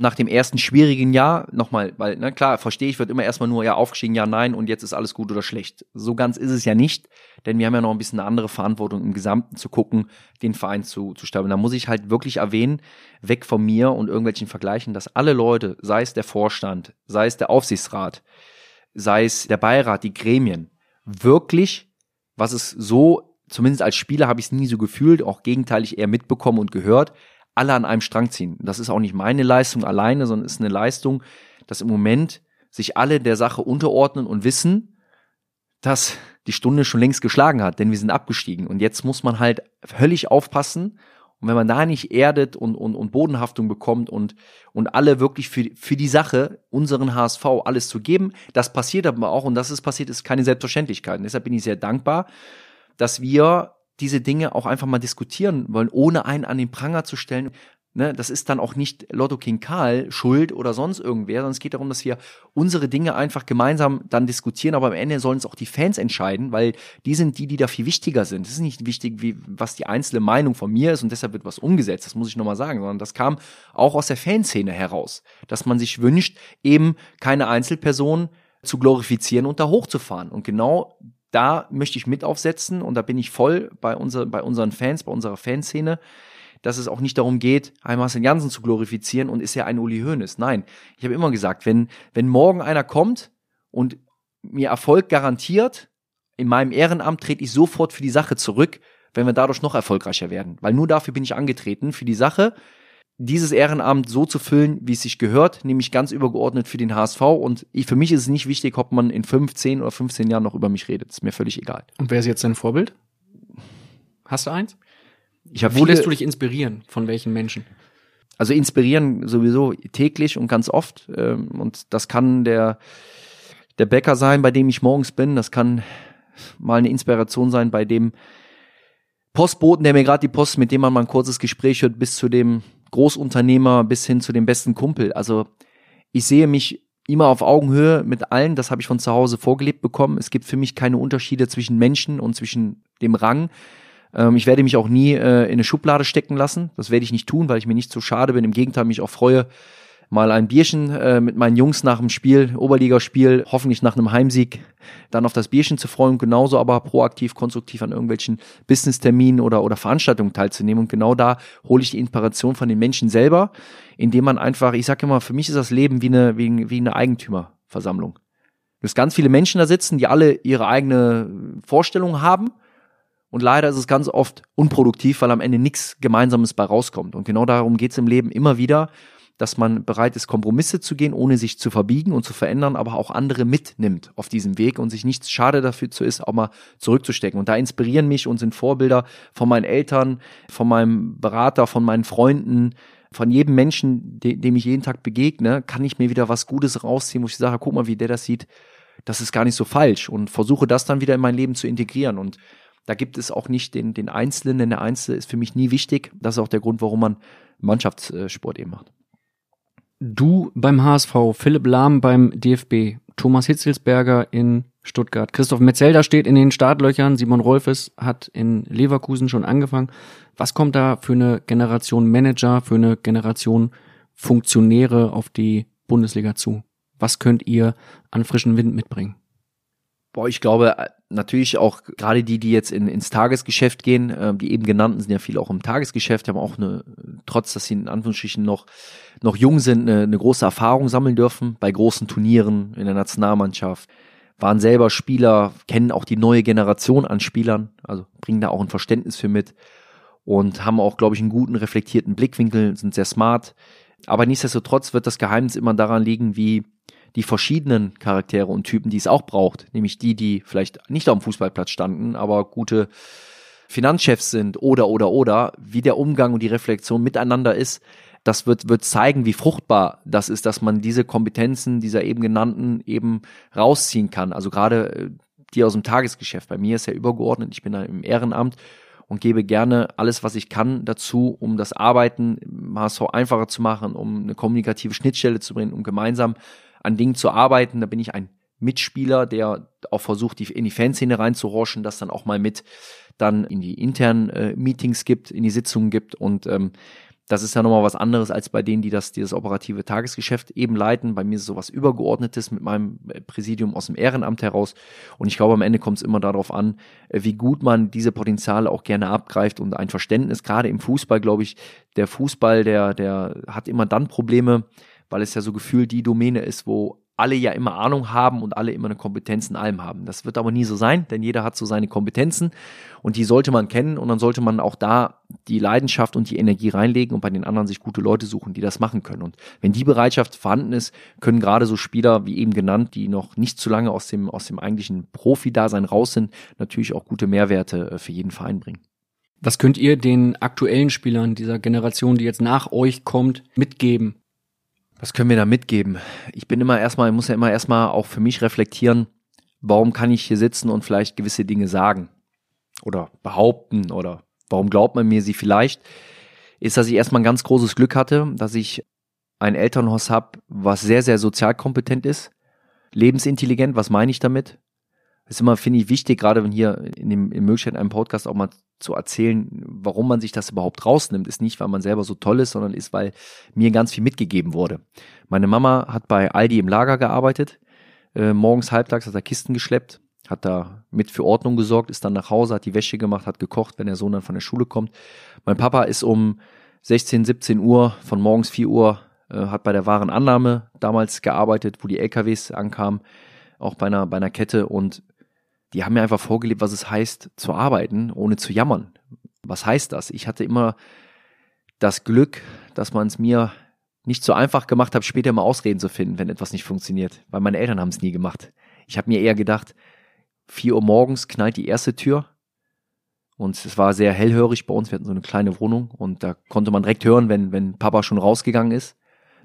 nach dem ersten schwierigen Jahr nochmal, weil, na klar, verstehe ich, wird immer erstmal nur, ja, aufgestiegen, ja, nein, und jetzt ist alles gut oder schlecht. So ganz ist es ja nicht, denn wir haben ja noch ein bisschen eine andere Verantwortung im Gesamten zu gucken, den Verein zu, zu stabilisieren. Da muss ich halt wirklich erwähnen, weg von mir und irgendwelchen Vergleichen, dass alle Leute, sei es der Vorstand, sei es der Aufsichtsrat, sei es der Beirat, die Gremien, wirklich, was es so, zumindest als Spieler habe ich es nie so gefühlt, auch gegenteilig eher mitbekommen und gehört, alle an einem Strang ziehen. Das ist auch nicht meine Leistung alleine, sondern ist eine Leistung, dass im Moment sich alle der Sache unterordnen und wissen, dass die Stunde schon längst geschlagen hat, denn wir sind abgestiegen. Und jetzt muss man halt völlig aufpassen. Und wenn man da nicht erdet und, und, und Bodenhaftung bekommt und, und alle wirklich für, für die Sache, unseren HSV, alles zu geben, das passiert aber auch, und das ist passiert, ist keine Selbstverständlichkeit. Und deshalb bin ich sehr dankbar, dass wir diese Dinge auch einfach mal diskutieren wollen, ohne einen an den Pranger zu stellen. Ne, das ist dann auch nicht Lotto King Karl schuld oder sonst irgendwer, sondern es geht darum, dass wir unsere Dinge einfach gemeinsam dann diskutieren, aber am Ende sollen es auch die Fans entscheiden, weil die sind die, die da viel wichtiger sind. Es ist nicht wichtig, wie, was die einzelne Meinung von mir ist und deshalb wird was umgesetzt, das muss ich nochmal sagen, sondern das kam auch aus der Fanszene heraus, dass man sich wünscht, eben keine Einzelperson zu glorifizieren und da hochzufahren. Und genau da möchte ich mit aufsetzen und da bin ich voll bei, unser, bei unseren Fans, bei unserer Fanszene, dass es auch nicht darum geht, einen Marcel Janssen zu glorifizieren und ist ja ein Uli Hoeneß. Nein, ich habe immer gesagt, wenn, wenn morgen einer kommt und mir Erfolg garantiert, in meinem Ehrenamt trete ich sofort für die Sache zurück, wenn wir dadurch noch erfolgreicher werden. Weil nur dafür bin ich angetreten, für die Sache dieses Ehrenamt so zu füllen, wie es sich gehört, nämlich ganz übergeordnet für den HSV. Und ich, für mich ist es nicht wichtig, ob man in 15 oder 15 Jahren noch über mich redet. ist mir völlig egal. Und wer ist jetzt dein Vorbild? Hast du eins? Ich Wo viele, lässt du dich inspirieren? Von welchen Menschen? Also inspirieren sowieso täglich und ganz oft. Ähm, und das kann der, der Bäcker sein, bei dem ich morgens bin. Das kann mal eine Inspiration sein, bei dem Postboten, der mir gerade die Post, mit dem man mal ein kurzes Gespräch hört, bis zu dem Großunternehmer bis hin zu dem besten Kumpel. Also ich sehe mich immer auf Augenhöhe mit allen. Das habe ich von zu Hause vorgelebt bekommen. Es gibt für mich keine Unterschiede zwischen Menschen und zwischen dem Rang. Ähm, ich werde mich auch nie äh, in eine Schublade stecken lassen. Das werde ich nicht tun, weil ich mir nicht zu schade bin. Im Gegenteil, mich auch freue, mal ein Bierchen äh, mit meinen Jungs nach dem Spiel, Oberligaspiel, hoffentlich nach einem Heimsieg, dann auf das Bierchen zu freuen, genauso aber proaktiv, konstruktiv an irgendwelchen Business-Terminen oder, oder Veranstaltungen teilzunehmen. Und genau da hole ich die Inspiration von den Menschen selber, indem man einfach, ich sage immer, für mich ist das Leben wie eine, wie, wie eine Eigentümerversammlung. Du hast ganz viele Menschen da sitzen, die alle ihre eigene Vorstellung haben. Und leider ist es ganz oft unproduktiv, weil am Ende nichts Gemeinsames bei rauskommt. Und genau darum geht es im Leben immer wieder, dass man bereit ist, Kompromisse zu gehen, ohne sich zu verbiegen und zu verändern, aber auch andere mitnimmt auf diesem Weg und sich nichts schade dafür zu ist, auch mal zurückzustecken. Und da inspirieren mich und sind Vorbilder von meinen Eltern, von meinem Berater, von meinen Freunden, von jedem Menschen, dem, dem ich jeden Tag begegne, kann ich mir wieder was Gutes rausziehen, wo ich sage, guck mal, wie der das sieht. Das ist gar nicht so falsch und versuche das dann wieder in mein Leben zu integrieren. Und da gibt es auch nicht den, den Einzelnen, denn der Einzelne ist für mich nie wichtig. Das ist auch der Grund, warum man Mannschaftssport eben macht. Du beim HSV, Philipp Lahm beim DFB, Thomas Hitzelsberger in Stuttgart, Christoph Metzelder steht in den Startlöchern, Simon Rolfes hat in Leverkusen schon angefangen. Was kommt da für eine Generation Manager, für eine Generation Funktionäre auf die Bundesliga zu? Was könnt ihr an frischen Wind mitbringen? Boah, ich glaube, äh, natürlich auch gerade die, die jetzt in, ins Tagesgeschäft gehen, äh, die eben genannten sind ja viele auch im Tagesgeschäft, haben auch eine, trotz dass sie in Anführungsstrichen noch, noch jung sind, eine, eine große Erfahrung sammeln dürfen bei großen Turnieren in der Nationalmannschaft, waren selber Spieler, kennen auch die neue Generation an Spielern, also bringen da auch ein Verständnis für mit und haben auch, glaube ich, einen guten, reflektierten Blickwinkel, sind sehr smart. Aber nichtsdestotrotz wird das Geheimnis immer daran liegen, wie die verschiedenen Charaktere und Typen, die es auch braucht, nämlich die, die vielleicht nicht auf dem Fußballplatz standen, aber gute Finanzchefs sind oder oder oder, wie der Umgang und die Reflexion miteinander ist, das wird, wird zeigen, wie fruchtbar das ist, dass man diese Kompetenzen dieser eben genannten eben rausziehen kann. Also gerade äh, die aus dem Tagesgeschäft. Bei mir ist ja übergeordnet, ich bin da im Ehrenamt und gebe gerne alles, was ich kann dazu, um das Arbeiten im HSV einfacher zu machen, um eine kommunikative Schnittstelle zu bringen, um gemeinsam an Dingen zu arbeiten. Da bin ich ein Mitspieler, der auch versucht, die, in die Fanszene reinzurauschen, das dann auch mal mit dann in die internen äh, Meetings gibt, in die Sitzungen gibt und ähm, das ist ja nochmal was anderes als bei denen, die das, die das operative Tagesgeschäft eben leiten. Bei mir ist sowas Übergeordnetes mit meinem äh, Präsidium aus dem Ehrenamt heraus. Und ich glaube, am Ende kommt es immer darauf an, äh, wie gut man diese Potenziale auch gerne abgreift und ein Verständnis, gerade im Fußball, glaube ich, der Fußball, der, der hat immer dann Probleme, weil es ja so gefühlt die Domäne ist, wo alle ja immer Ahnung haben und alle immer eine Kompetenz in allem haben. Das wird aber nie so sein, denn jeder hat so seine Kompetenzen und die sollte man kennen und dann sollte man auch da die Leidenschaft und die Energie reinlegen und bei den anderen sich gute Leute suchen, die das machen können. Und wenn die Bereitschaft vorhanden ist, können gerade so Spieler, wie eben genannt, die noch nicht zu lange aus dem, aus dem eigentlichen Profi-Dasein raus sind, natürlich auch gute Mehrwerte äh, für jeden Verein bringen. Was könnt ihr den aktuellen Spielern dieser Generation, die jetzt nach euch kommt, mitgeben? Was können wir da mitgich Ich bin immer erstmal, ich muss ja immer erstmal auch für mich reflektieren, warum kann ich hier sitzen und vielleicht gewisse Dinge sagen oder behaupten oder warum glaubt man mir sie vielleicht, ist, dass ich erstmal ein ganz großes Glück hatte, dass ich ein Elternhaus habe, was sehr, sehr sozial kompetent ist, lebensintelligent, was meine ich damit? Das ist immer, finde ich, wichtig, gerade wenn hier in dem in Möglichkeit einem Podcast auch mal zu erzählen, warum man sich das überhaupt rausnimmt, ist nicht, weil man selber so toll ist, sondern ist, weil mir ganz viel mitgegeben wurde. Meine Mama hat bei Aldi im Lager gearbeitet, äh, morgens halbtags hat er Kisten geschleppt, hat da mit für Ordnung gesorgt, ist dann nach Hause, hat die Wäsche gemacht, hat gekocht, wenn der Sohn dann von der Schule kommt. Mein Papa ist um 16, 17 Uhr von morgens 4 Uhr, äh, hat bei der Warenannahme damals gearbeitet, wo die LKWs ankamen, auch bei einer, bei einer Kette und die haben mir einfach vorgelebt, was es heißt, zu arbeiten, ohne zu jammern. Was heißt das? Ich hatte immer das Glück, dass man es mir nicht so einfach gemacht hat, später mal Ausreden zu finden, wenn etwas nicht funktioniert. Weil meine Eltern haben es nie gemacht. Ich habe mir eher gedacht, vier Uhr morgens knallt die erste Tür. Und es war sehr hellhörig bei uns. Wir hatten so eine kleine Wohnung und da konnte man direkt hören, wenn, wenn Papa schon rausgegangen ist.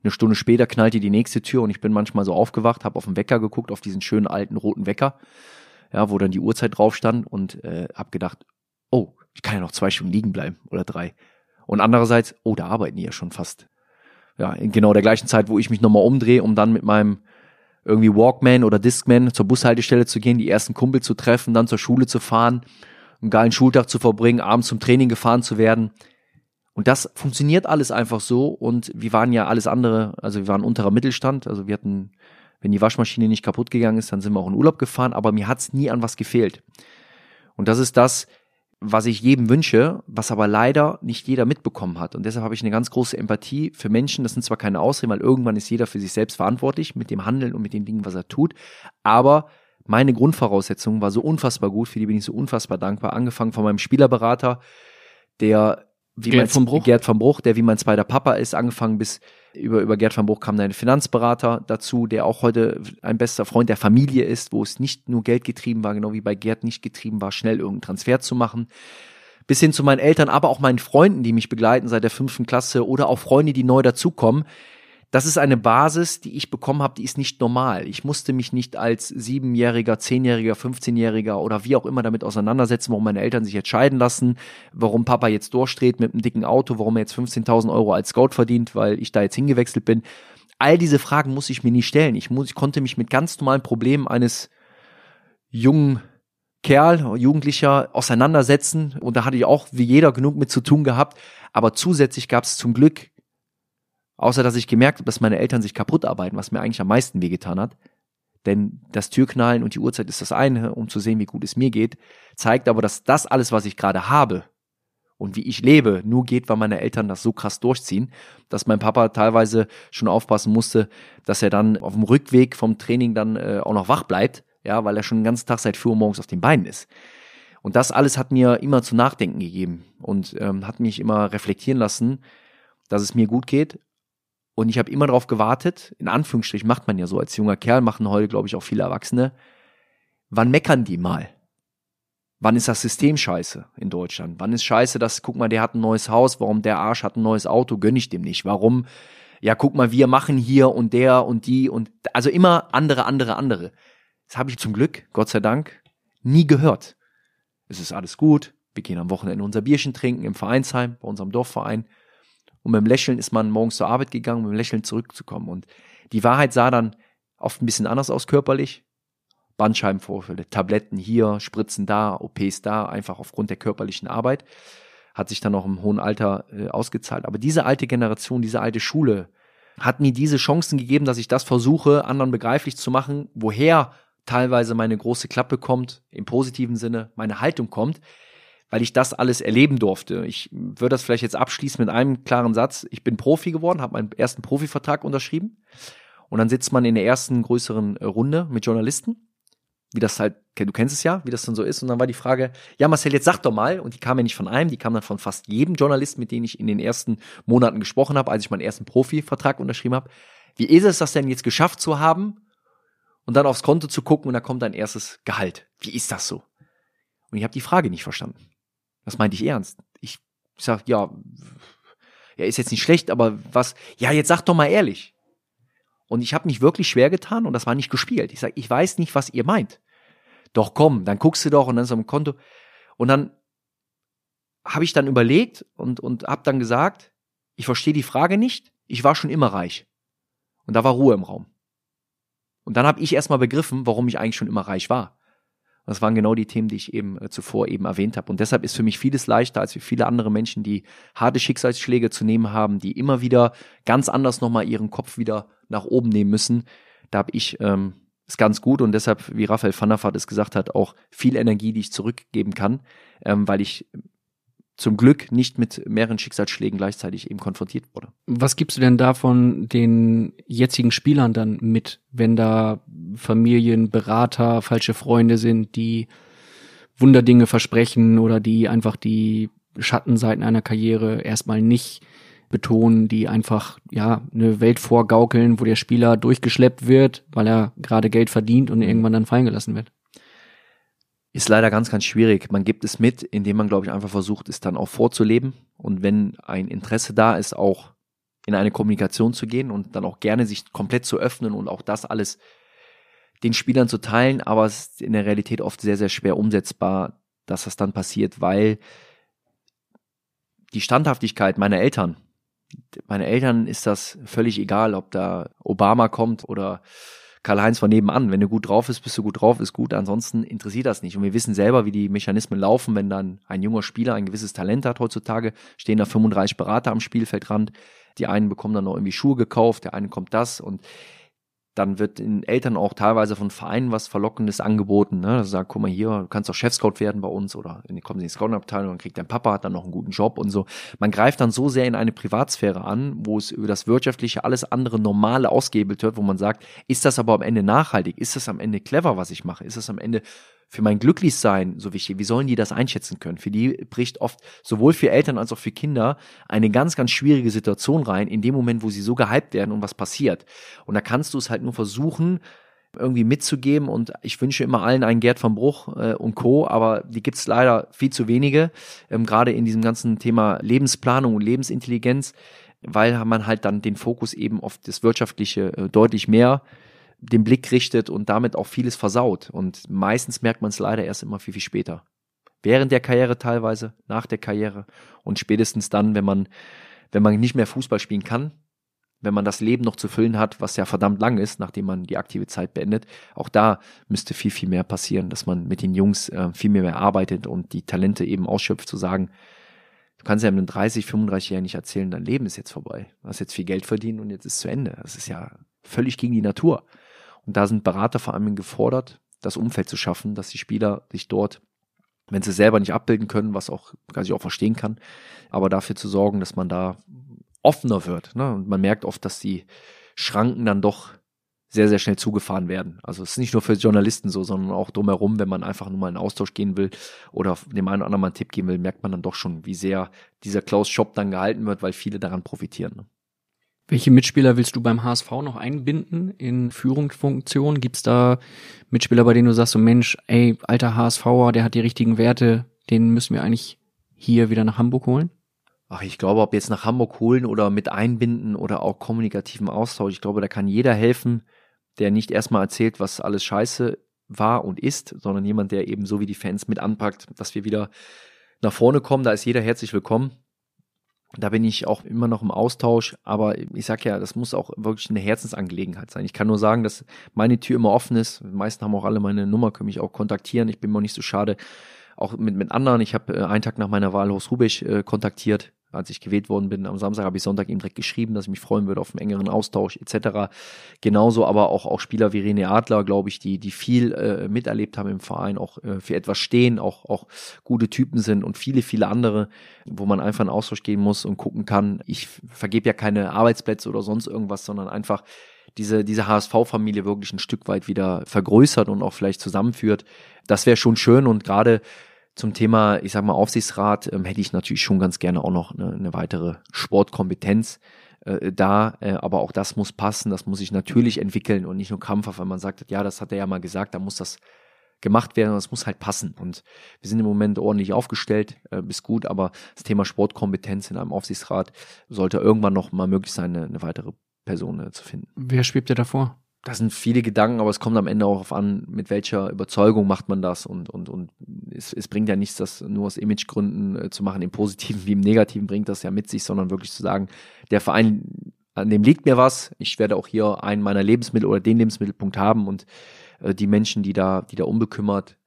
Eine Stunde später knallte die nächste Tür und ich bin manchmal so aufgewacht, habe auf den Wecker geguckt, auf diesen schönen alten roten Wecker ja, wo dann die Uhrzeit drauf stand und äh, habe gedacht, oh, ich kann ja noch zwei Stunden liegen bleiben oder drei. Und andererseits, oh, da arbeiten die ja schon fast. Ja, in genau der gleichen Zeit, wo ich mich nochmal umdrehe, um dann mit meinem irgendwie Walkman oder Discman zur Bushaltestelle zu gehen, die ersten Kumpel zu treffen, dann zur Schule zu fahren, einen geilen Schultag zu verbringen, abends zum Training gefahren zu werden. Und das funktioniert alles einfach so und wir waren ja alles andere, also wir waren unterer Mittelstand, also wir hatten, wenn die Waschmaschine nicht kaputt gegangen ist, dann sind wir auch in Urlaub gefahren, aber mir hat's nie an was gefehlt. Und das ist das, was ich jedem wünsche, was aber leider nicht jeder mitbekommen hat. Und deshalb habe ich eine ganz große Empathie für Menschen. Das sind zwar keine Ausreden, weil irgendwann ist jeder für sich selbst verantwortlich mit dem Handeln und mit den Dingen, was er tut. Aber meine Grundvoraussetzung war so unfassbar gut, für die bin ich so unfassbar dankbar. Angefangen von meinem Spielerberater, der wie Gerd mein, von Bruch? Gerd von Bruch, der wie mein zweiter Papa ist, angefangen bis über, über Gerd von Bruch kam dann ein Finanzberater dazu, der auch heute ein bester Freund der Familie ist, wo es nicht nur Geld getrieben war, genau wie bei Gerd nicht getrieben war, schnell irgendeinen Transfer zu machen. Bis hin zu meinen Eltern, aber auch meinen Freunden, die mich begleiten seit der fünften Klasse oder auch Freunde, die neu dazukommen. Das ist eine Basis, die ich bekommen habe, die ist nicht normal. Ich musste mich nicht als siebenjähriger, zehnjähriger, 15-jähriger oder wie auch immer damit auseinandersetzen, warum meine Eltern sich entscheiden lassen, warum Papa jetzt durchdreht mit einem dicken Auto, warum er jetzt 15.000 Euro als Scout verdient, weil ich da jetzt hingewechselt bin. All diese Fragen muss ich mir nie stellen. Ich, muss, ich konnte mich mit ganz normalen Problemen eines jungen Kerl, Jugendlicher auseinandersetzen und da hatte ich auch wie jeder genug mit zu tun gehabt. Aber zusätzlich gab es zum Glück Außer dass ich gemerkt habe, dass meine Eltern sich kaputt arbeiten, was mir eigentlich am meisten wehgetan hat. Denn das Türknallen und die Uhrzeit ist das eine, um zu sehen, wie gut es mir geht, zeigt aber, dass das alles, was ich gerade habe und wie ich lebe, nur geht, weil meine Eltern das so krass durchziehen, dass mein Papa teilweise schon aufpassen musste, dass er dann auf dem Rückweg vom Training dann äh, auch noch wach bleibt, ja, weil er schon den ganzen Tag seit 4 Uhr morgens auf den Beinen ist. Und das alles hat mir immer zu nachdenken gegeben und ähm, hat mich immer reflektieren lassen, dass es mir gut geht, und ich habe immer darauf gewartet, in Anführungsstrichen macht man ja so als junger Kerl, machen heute, glaube ich, auch viele Erwachsene. Wann meckern die mal? Wann ist das System scheiße in Deutschland? Wann ist scheiße, dass, guck mal, der hat ein neues Haus, warum der Arsch hat ein neues Auto, gönn ich dem nicht? Warum? Ja, guck mal, wir machen hier und der und die und also immer andere, andere, andere. Das habe ich zum Glück, Gott sei Dank, nie gehört. Es ist alles gut. Wir gehen am Wochenende unser Bierchen trinken im Vereinsheim, bei unserem Dorfverein. Und mit dem Lächeln ist man morgens zur Arbeit gegangen, um mit dem Lächeln zurückzukommen. Und die Wahrheit sah dann oft ein bisschen anders aus körperlich. Bandscheibenvorfälle, Tabletten hier, Spritzen da, OPs da, einfach aufgrund der körperlichen Arbeit. Hat sich dann auch im hohen Alter äh, ausgezahlt. Aber diese alte Generation, diese alte Schule hat mir diese Chancen gegeben, dass ich das versuche, anderen begreiflich zu machen, woher teilweise meine große Klappe kommt, im positiven Sinne meine Haltung kommt, weil ich das alles erleben durfte. Ich würde das vielleicht jetzt abschließen mit einem klaren Satz. Ich bin Profi geworden, habe meinen ersten Profivertrag unterschrieben. Und dann sitzt man in der ersten größeren äh, Runde mit Journalisten. Wie das halt, du kennst es ja, wie das dann so ist. Und dann war die Frage, ja Marcel, jetzt sag doch mal. Und die kam ja nicht von einem, die kam dann von fast jedem Journalisten, mit dem ich in den ersten Monaten gesprochen habe, als ich meinen ersten Profivertrag unterschrieben habe. Wie ist es das denn jetzt geschafft zu haben und dann aufs Konto zu gucken und da kommt dein erstes Gehalt? Wie ist das so? Und ich habe die Frage nicht verstanden. Das meinte ich ernst. Ich sag, ja, ja, ist jetzt nicht schlecht, aber was, ja, jetzt sag doch mal ehrlich. Und ich habe mich wirklich schwer getan und das war nicht gespielt. Ich sag, ich weiß nicht, was ihr meint. Doch komm, dann guckst du doch und dann so am Konto. Und dann habe ich dann überlegt und, und habe dann gesagt, ich verstehe die Frage nicht, ich war schon immer reich. Und da war Ruhe im Raum. Und dann habe ich erstmal begriffen, warum ich eigentlich schon immer reich war. Das waren genau die Themen, die ich eben äh, zuvor eben erwähnt habe. Und deshalb ist für mich vieles leichter als für viele andere Menschen, die harte Schicksalsschläge zu nehmen haben, die immer wieder ganz anders nochmal ihren Kopf wieder nach oben nehmen müssen. Da habe ich ähm, es ganz gut und deshalb, wie Raphael van der Vaart es gesagt hat, auch viel Energie, die ich zurückgeben kann, ähm, weil ich zum Glück nicht mit mehreren Schicksalsschlägen gleichzeitig eben konfrontiert wurde. Was gibst du denn davon den jetzigen Spielern dann mit, wenn da Familien, Berater, falsche Freunde sind, die Wunderdinge versprechen oder die einfach die Schattenseiten einer Karriere erstmal nicht betonen, die einfach ja eine Welt vorgaukeln, wo der Spieler durchgeschleppt wird, weil er gerade Geld verdient und irgendwann dann fallen gelassen wird ist leider ganz, ganz schwierig. Man gibt es mit, indem man, glaube ich, einfach versucht, es dann auch vorzuleben. Und wenn ein Interesse da ist, auch in eine Kommunikation zu gehen und dann auch gerne sich komplett zu öffnen und auch das alles den Spielern zu teilen, aber es ist in der Realität oft sehr, sehr schwer umsetzbar, dass das dann passiert, weil die Standhaftigkeit meiner Eltern, meine Eltern ist das völlig egal, ob da Obama kommt oder Karl-Heinz von nebenan. Wenn du gut drauf bist, bist du gut drauf, ist gut. Ansonsten interessiert das nicht. Und wir wissen selber, wie die Mechanismen laufen, wenn dann ein junger Spieler ein gewisses Talent hat heutzutage, stehen da 35 Berater am Spielfeldrand. Die einen bekommen dann noch irgendwie Schuhe gekauft, der eine kommt das und dann wird den Eltern auch teilweise von Vereinen was Verlockendes angeboten. Ne? Also sagt, guck mal hier, du kannst doch Chefscout werden bei uns oder kommen sie in die Scouting-Abteilung und kriegt dein Papa hat dann noch einen guten Job und so. Man greift dann so sehr in eine Privatsphäre an, wo es über das Wirtschaftliche alles andere Normale ausgehebelt wird, wo man sagt, ist das aber am Ende nachhaltig? Ist das am Ende clever, was ich mache? Ist das am Ende für mein Glücklichsein so wichtig? Wie sollen die das einschätzen können? Für die bricht oft sowohl für Eltern als auch für Kinder eine ganz, ganz schwierige Situation rein, in dem Moment, wo sie so gehypt werden und was passiert. Und da kannst du es halt nur versuchen, irgendwie mitzugeben und ich wünsche immer allen einen Gerd von Bruch äh, und Co., aber die gibt es leider viel zu wenige, ähm, gerade in diesem ganzen Thema Lebensplanung und Lebensintelligenz, weil man halt dann den Fokus eben auf das Wirtschaftliche äh, deutlich mehr den Blick richtet und damit auch vieles versaut. Und meistens merkt man es leider erst immer viel, viel später. Während der Karriere teilweise, nach der Karriere und spätestens dann, wenn man, wenn man nicht mehr Fußball spielen kann, wenn man das Leben noch zu füllen hat, was ja verdammt lang ist, nachdem man die aktive Zeit beendet. Auch da müsste viel, viel mehr passieren, dass man mit den Jungs äh, viel mehr, mehr arbeitet und die Talente eben ausschöpft, zu sagen, du kannst ja einem 30, 35 Jahren nicht erzählen, dein Leben ist jetzt vorbei. Du hast jetzt viel Geld verdient und jetzt ist es zu Ende. Das ist ja völlig gegen die Natur. Und da sind Berater vor allem gefordert, das Umfeld zu schaffen, dass die Spieler sich dort, wenn sie selber nicht abbilden können, was auch, was ich auch verstehen kann, aber dafür zu sorgen, dass man da offener wird. Ne? Und man merkt oft, dass die Schranken dann doch sehr, sehr schnell zugefahren werden. Also es ist nicht nur für Journalisten so, sondern auch drumherum, wenn man einfach nur mal in Austausch gehen will oder dem einen oder anderen mal einen Tipp geben will, merkt man dann doch schon, wie sehr dieser Klaus Shop dann gehalten wird, weil viele daran profitieren. Ne? Welche Mitspieler willst du beim HSV noch einbinden in Führungsfunktionen? Gibt es da Mitspieler, bei denen du sagst, so Mensch, ey, alter HSVer, der hat die richtigen Werte, den müssen wir eigentlich hier wieder nach Hamburg holen? Ach, ich glaube, ob jetzt nach Hamburg holen oder mit einbinden oder auch kommunikativen Austausch, ich glaube, da kann jeder helfen, der nicht erstmal erzählt, was alles scheiße war und ist, sondern jemand, der eben so wie die Fans mit anpackt, dass wir wieder nach vorne kommen. Da ist jeder herzlich willkommen. Da bin ich auch immer noch im Austausch, aber ich sag ja, das muss auch wirklich eine Herzensangelegenheit sein. Ich kann nur sagen, dass meine Tür immer offen ist. Die meisten haben auch alle meine Nummer, können mich auch kontaktieren. Ich bin mir auch nicht so schade, auch mit, mit anderen. Ich habe äh, einen Tag nach meiner Wahl Horst Rubisch äh, kontaktiert als ich gewählt worden bin am Samstag, habe ich Sonntag ihm direkt geschrieben, dass ich mich freuen würde auf einen engeren Austausch etc. Genauso aber auch, auch Spieler wie René Adler, glaube ich, die, die viel äh, miterlebt haben im Verein, auch äh, für etwas stehen, auch, auch gute Typen sind und viele, viele andere, wo man einfach in Austausch gehen muss und gucken kann. Ich vergebe ja keine Arbeitsplätze oder sonst irgendwas, sondern einfach diese, diese HSV-Familie wirklich ein Stück weit wieder vergrößert und auch vielleicht zusammenführt. Das wäre schon schön und gerade zum Thema, ich sag mal, Aufsichtsrat ähm, hätte ich natürlich schon ganz gerne auch noch eine, eine weitere Sportkompetenz äh, da, äh, aber auch das muss passen, das muss sich natürlich entwickeln und nicht nur krampfhaft, weil man sagt, ja, das hat er ja mal gesagt, da muss das gemacht werden und das muss halt passen. Und wir sind im Moment ordentlich aufgestellt, äh, ist gut, aber das Thema Sportkompetenz in einem Aufsichtsrat sollte irgendwann noch mal möglich sein, eine, eine weitere Person äh, zu finden. Wer schwebt dir davor? Das sind viele Gedanken, aber es kommt am Ende auch auf an, mit welcher Überzeugung macht man das und, und, und es, es bringt ja nichts, das nur aus Imagegründen äh, zu machen, im Positiven wie im Negativen bringt das ja mit sich, sondern wirklich zu sagen, der Verein, an dem liegt mir was, ich werde auch hier einen meiner Lebensmittel oder den Lebensmittelpunkt haben und äh, die Menschen, die da, die da unbekümmert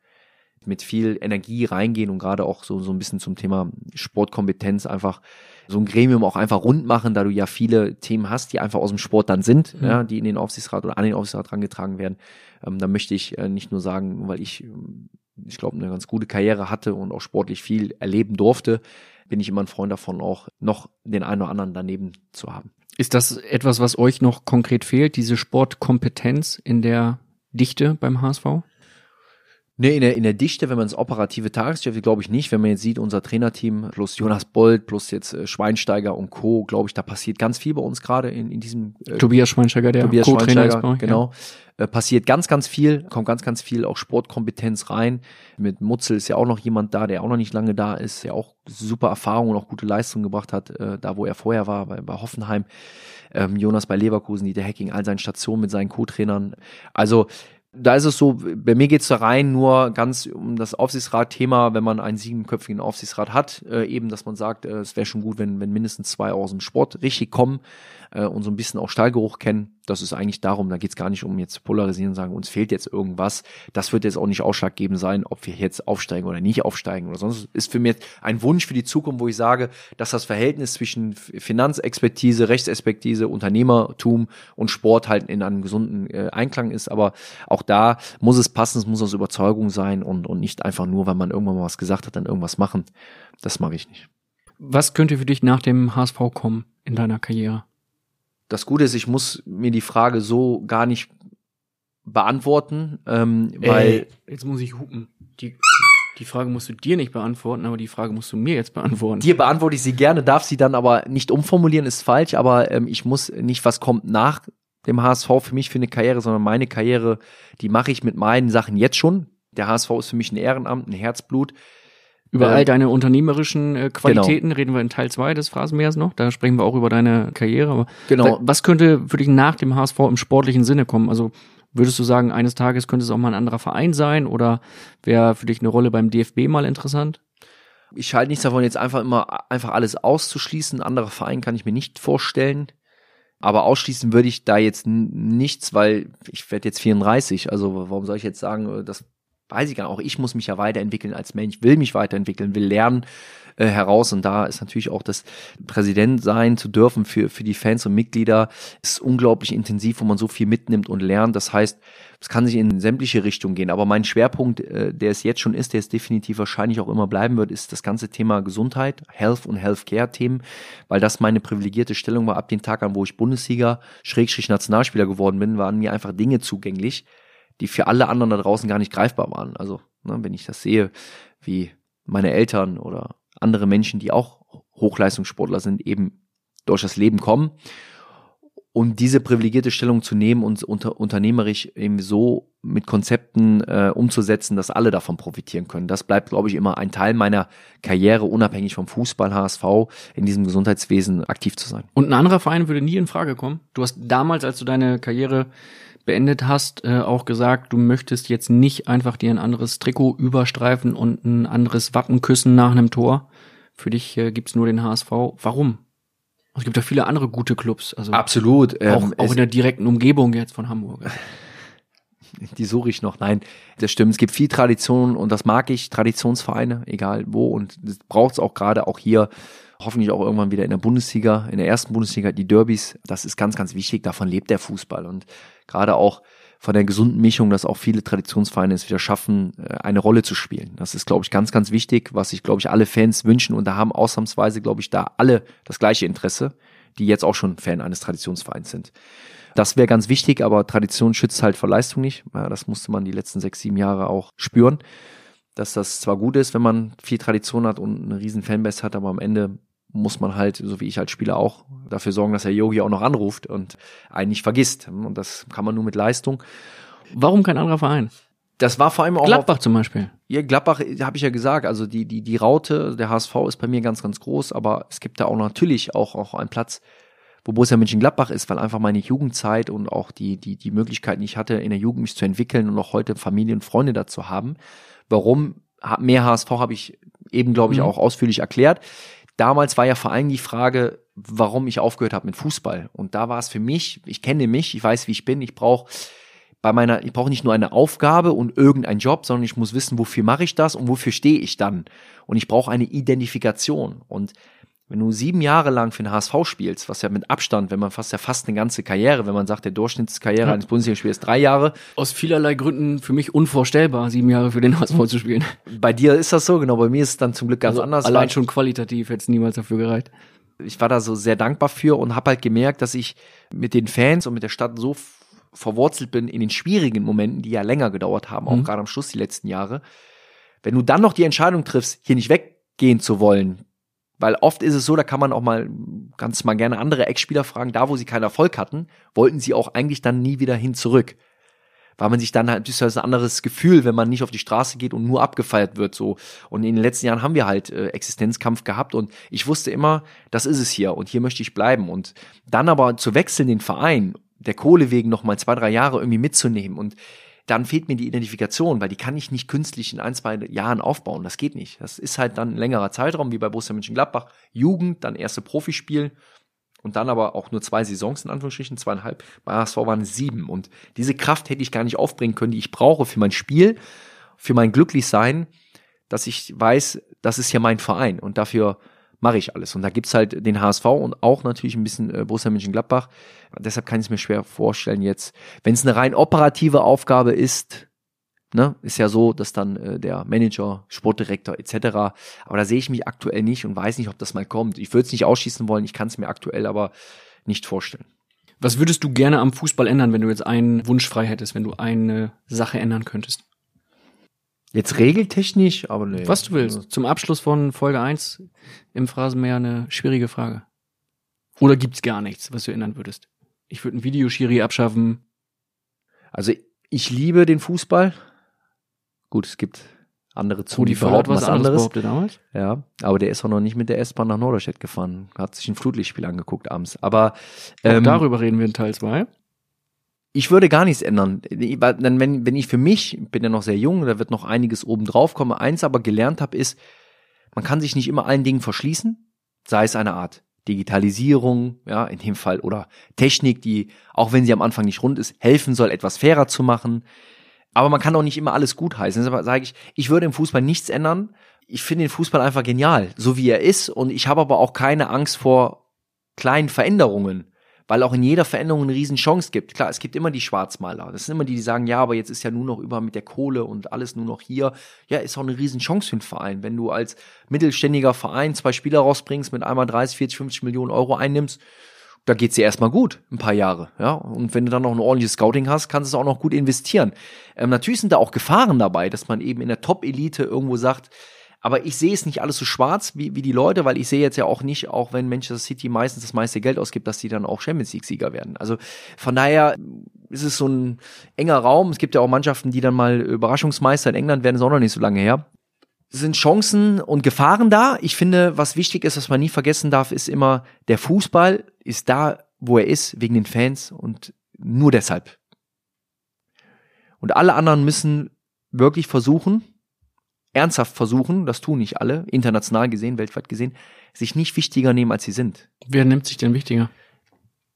mit viel Energie reingehen und gerade auch so, so ein bisschen zum Thema Sportkompetenz einfach so ein Gremium auch einfach rund machen, da du ja viele Themen hast, die einfach aus dem Sport dann sind, mhm. ja, die in den Aufsichtsrat oder an den Aufsichtsrat herangetragen werden. Ähm, da möchte ich äh, nicht nur sagen, weil ich, ich glaube, eine ganz gute Karriere hatte und auch sportlich viel erleben durfte, bin ich immer ein Freund davon, auch noch den einen oder anderen daneben zu haben. Ist das etwas, was euch noch konkret fehlt, diese Sportkompetenz in der Dichte beim HSV? Nee, in der, in der Dichte, wenn man das operative Tagesgeschäft, glaube ich nicht. Wenn man jetzt sieht, unser Trainerteam plus Jonas Bold plus jetzt äh, Schweinsteiger und Co., glaube ich, da passiert ganz viel bei uns gerade in, in diesem äh, Tobias Schweinsteiger, der Tobias Schweinsteiger, euch, genau. Ja. Äh, passiert ganz, ganz viel, kommt ganz, ganz viel auch Sportkompetenz rein. Mit Mutzel ist ja auch noch jemand da, der auch noch nicht lange da ist, der auch super Erfahrung und auch gute Leistung gebracht hat, äh, da wo er vorher war, bei, bei Hoffenheim. Ähm, Jonas bei Leverkusen, die der Hacking all seinen Stationen mit seinen Co-Trainern. Also Da ist es so, bei mir geht's da rein nur ganz um das Aufsichtsrat-Thema, wenn man einen siebenköpfigen Aufsichtsrat hat, äh, eben, dass man sagt, äh, es wäre schon gut, wenn, wenn mindestens zwei aus dem Sport richtig kommen äh, und so ein bisschen auch Stallgeruch kennen. Das ist eigentlich darum, da geht's gar nicht um jetzt zu polarisieren und sagen, uns fehlt jetzt irgendwas. Das wird jetzt auch nicht ausschlaggebend sein, ob wir jetzt aufsteigen oder nicht aufsteigen oder sonst. Ist für mich ein Wunsch für die Zukunft, wo ich sage, dass das Verhältnis zwischen Finanzexpertise, Rechtsexpertise, Unternehmertum und Sport halt in einem gesunden äh, Einklang ist. Aber auch da muss es passen, es muss aus Überzeugung sein und, und nicht einfach nur, weil man irgendwann mal was gesagt hat, dann irgendwas machen. Das mache ich nicht. Was könnte für dich nach dem HSV kommen in deiner Karriere? Das Gute ist, ich muss mir die Frage so gar nicht beantworten, ähm, weil. Ey, jetzt muss ich hupen. Die, die Frage musst du dir nicht beantworten, aber die Frage musst du mir jetzt beantworten. Dir beantworte ich sie gerne, darf sie dann aber nicht umformulieren, ist falsch, aber ähm, ich muss nicht, was kommt nach dem HSV für mich für eine Karriere, sondern meine Karriere, die mache ich mit meinen Sachen jetzt schon. Der HSV ist für mich ein Ehrenamt, ein Herzblut. Über Ähm, all deine unternehmerischen äh, Qualitäten reden wir in Teil 2 des Phrasenmeers noch. Da sprechen wir auch über deine Karriere. Aber Genau. wa- Was könnte für dich nach dem HSV im sportlichen Sinne kommen? Also würdest du sagen, eines Tages könnte es auch mal ein anderer Verein sein oder wäre für dich eine Rolle beim DFB mal interessant? ich halte nichts davon, jetzt einfach immer einfach alles auszuschließen. Ein anderer Verein kann ich mir nicht vorstellen. Aber ausschließen würde ich da jetzt nichts, weil ich werde jetzt 34. Also warum soll ich jetzt sagen, äh, das weiß ich gar nicht. Auch ich muss mich ja weiterentwickeln als Mensch, will mich weiterentwickeln, will lernen äh, heraus. Und da ist natürlich auch das Präsident sein zu dürfen für, für die Fans und Mitglieder ist unglaublich intensiv, wo man so viel mitnimmt und lernt. Das heißt, es kann sich in sämtliche Richtungen gehen. Aber mein Schwerpunkt, äh, der es jetzt schon ist, der es definitiv wahrscheinlich auch immer bleiben wird, ist das ganze Thema Gesundheit, Health und Healthcare-Themen, weil das meine privilegierte Stellung war. Ab dem Tag an, wo ich Bundesliga, Schrägstrich Nationalspieler geworden bin, waren mir einfach Dinge zugänglich, die für alle anderen da draußen gar nicht greifbar waren. Also, ne, wenn ich das sehe, wie meine Eltern oder andere Menschen, die auch Hochleistungssportler sind, eben durch das Leben kommen. Und diese privilegierte Stellung zu nehmen und unter, unternehmerisch eben so mit Konzepten äh, umzusetzen, dass alle davon profitieren können. Das bleibt, glaube ich, immer ein Teil meiner Karriere, unabhängig vom Fußball, HSV, in diesem Gesundheitswesen aktiv zu sein. Und ein anderer Verein würde nie in Frage kommen. Du hast damals, als du deine Karriere beendet hast, äh, auch gesagt, du möchtest jetzt nicht einfach dir ein anderes Trikot überstreifen und ein anderes Wappen küssen nach einem Tor. Für dich äh, gibt's nur den HSV. Warum? Es gibt ja viele andere gute Clubs. Also Absolut. auch, ähm, auch es- in der direkten Umgebung jetzt von Hamburg. die suche ich noch. Nein, das stimmt. Es gibt viel Tradition und das mag ich, Traditionsvereine, egal wo. Und das braucht es auch gerade auch hier, hoffentlich auch irgendwann wieder in der Bundesliga, in der ersten Bundesliga, die Derbys. Das ist ganz, ganz wichtig. Davon lebt der Fußball. Und gerade auch von der gesunden Mischung, dass auch viele Traditionsvereine es wieder schaffen, äh, eine Rolle zu spielen. Das ist, glaube ich, ganz, ganz wichtig, was sich, glaube ich, alle Fans wünschen. Und da haben ausnahmsweise, glaube ich, da alle das gleiche Interesse, die jetzt auch schon Fan eines Traditionsvereins sind. Das wäre ganz wichtig, aber Tradition schützt halt vor Leistung nicht. Ja, das musste man die letzten sechs, sieben Jahre auch spüren. Dass das zwar gut ist, wenn man viel Tradition hat und eine riesen Fanbase hat, aber am Ende muss man halt, so wie ich als Spieler auch, dafür sorgen, dass der Yogi auch noch anruft und einen nicht vergisst. Und das kann man nur mit Leistung. Warum kein anderer Verein? Das war vor allem auch Gladbach zum Beispiel. ja, Gladbach habe ich ja gesagt, also die, die, die Raute, der HSV ist bei mir ganz, ganz groß, aber es gibt da auch natürlich auch, auch einen Platz, wo Borussia Mönchengladbach ist, weil einfach meine Jugendzeit und auch die, die, die Möglichkeiten, die ich hatte, in der Jugend mich zu entwickeln und auch heute Familie und Freunde dazu haben. Warum mehr HSV habe ich eben, glaube ich, Mhm. auch ausführlich erklärt. Damals war ja vor allem die Frage, warum ich aufgehört habe mit Fußball. Und da war es für mich, ich kenne mich, ich weiß, wie ich bin, ich brauche bei meiner, ich brauche nicht nur eine Aufgabe und irgendeinen Job, sondern ich muss wissen, wofür mache ich das und wofür stehe ich dann. Und ich brauche eine Identifikation. Und wenn du sieben Jahre lang für den HSV spielst, was ja mit Abstand, wenn man fast ja fast eine ganze Karriere, wenn man sagt, der Durchschnittskarriere Ja. eines Bundesligaspielers ist drei Jahre, Aus vielerlei Gründen für mich unvorstellbar, sieben Jahre für den HSV zu spielen. bei dir ist das so, genau, bei mir ist es dann zum Glück ganz Also anders. allein schon qualitativ hätte es niemals dafür gereicht. ich war da so sehr dankbar für und habe halt gemerkt, dass ich mit den Fans und mit der Stadt so verwurzelt bin in den schwierigen Momenten, die ja länger gedauert haben, auch Mhm. gerade am Schluss die letzten Jahre. Wenn du dann noch die Entscheidung triffst, hier nicht weggehen zu wollen, weil oft ist es so, da kann man auch mal ganz mal gerne andere Ex-Spieler fragen, da wo sie keinen Erfolg hatten, wollten sie auch eigentlich dann nie wieder hin zurück. Weil man sich dann halt, das ist ein anderes Gefühl, wenn man nicht auf die Straße geht und nur abgefeiert wird, so. Und in den letzten Jahren haben wir halt äh, Existenzkampf gehabt und ich wusste immer, das ist es hier und hier möchte ich bleiben. Und dann aber zu wechseln, den Verein, der Kohle wegen noch mal zwei, drei Jahre irgendwie mitzunehmen und dann fehlt mir die Identifikation, weil die kann ich nicht künstlich in ein, zwei Jahren aufbauen. Das geht nicht. Das ist halt dann ein längerer Zeitraum, wie bei Borussia Mönchengladbach. Jugend, dann erste Profispiel und dann aber auch nur zwei Saisons, in Anführungsstrichen, zweieinhalb. Bei HSV waren sieben. Und diese Kraft hätte ich gar nicht aufbringen können, die ich brauche für mein Spiel, für mein Glücklichsein, dass ich weiß, das ist ja mein Verein und dafür mache ich alles. Und da gibt's halt den HSV und auch natürlich ein bisschen äh, Borussia Mönchengladbach. Deshalb kann ich es mir schwer vorstellen jetzt, wenn es eine rein operative Aufgabe ist, ne, ist ja so, dass dann äh, der Manager, Sportdirektor etc. Aber da sehe ich mich aktuell nicht und weiß nicht, ob das mal kommt. Ich würde es nicht ausschließen wollen, ich kann es mir aktuell aber nicht vorstellen. Was würdest du gerne am Fußball ändern, wenn du jetzt einen Wunsch frei hättest, wenn du eine Sache ändern könntest? Jetzt regeltechnisch, aber nee. Was du willst. Zum Abschluss von Folge 1 im Phrasenmeer eine schwierige Frage. Oder gibt's gar nichts, was du ändern würdest? Ich würde ein Videoschiri abschaffen. Also ich liebe den Fußball. Gut, es gibt andere zu, die behaupten was anderes behauptet damals. Ja, aber der ist auch noch nicht mit der S-Bahn nach Norderstedt gefahren. Hat sich ein Flutlichtspiel angeguckt abends. Aber ähm, darüber reden wir in Teil 2. ich würde gar nichts ändern. Dann, wenn, wenn ich für mich, bin ja noch sehr jung, da wird noch einiges oben drauf kommen. Eins aber gelernt habe, ist, man kann sich nicht immer allen Dingen verschließen, sei es eine Art Digitalisierung, ja, in dem Fall, oder Technik, die, auch wenn sie am Anfang nicht rund ist, helfen soll, etwas fairer zu machen. Aber man kann auch nicht immer alles gutheißen. Deshalb sage ich, ich würde im Fußball nichts ändern. Ich finde den Fußball einfach genial, so wie er ist. Und ich habe aber auch keine Angst vor kleinen Veränderungen, weil auch in jeder Veränderung eine Riesenchance gibt. Klar, es gibt immer die Schwarzmaler. Das sind immer die, die sagen, ja, aber jetzt ist ja nur noch über mit der Kohle und alles nur noch hier. Ja, ist auch eine Riesenchance für den Verein. Wenn du als mittelständiger Verein zwei Spieler rausbringst, mit einmal 30, 40, 50 Millionen Euro einnimmst, da geht's dir erstmal gut, ein paar Jahre, ja. Und wenn du dann noch ein ordentliches Scouting hast, kannst du es auch noch gut investieren. Ähm, natürlich sind da auch Gefahren dabei, dass man eben in der Top-Elite irgendwo sagt, aber ich sehe es nicht alles so schwarz wie, wie die Leute, weil ich sehe jetzt ja auch nicht, auch wenn Manchester City meistens das meiste Geld ausgibt, dass die dann auch Champions League-Sieger werden. Also von daher ist es so ein enger Raum. Es gibt ja auch Mannschaften, die dann mal Überraschungsmeister in England werden, ist auch noch nicht so lange her sind Chancen und Gefahren da. Ich finde, was wichtig ist, was man nie vergessen darf, ist immer, der Fußball ist da, wo er ist, wegen den Fans und nur deshalb. Und alle anderen müssen wirklich versuchen, ernsthaft versuchen, das tun nicht alle, international gesehen, weltweit gesehen, sich nicht wichtiger nehmen, als sie sind. Wer nimmt sich denn wichtiger?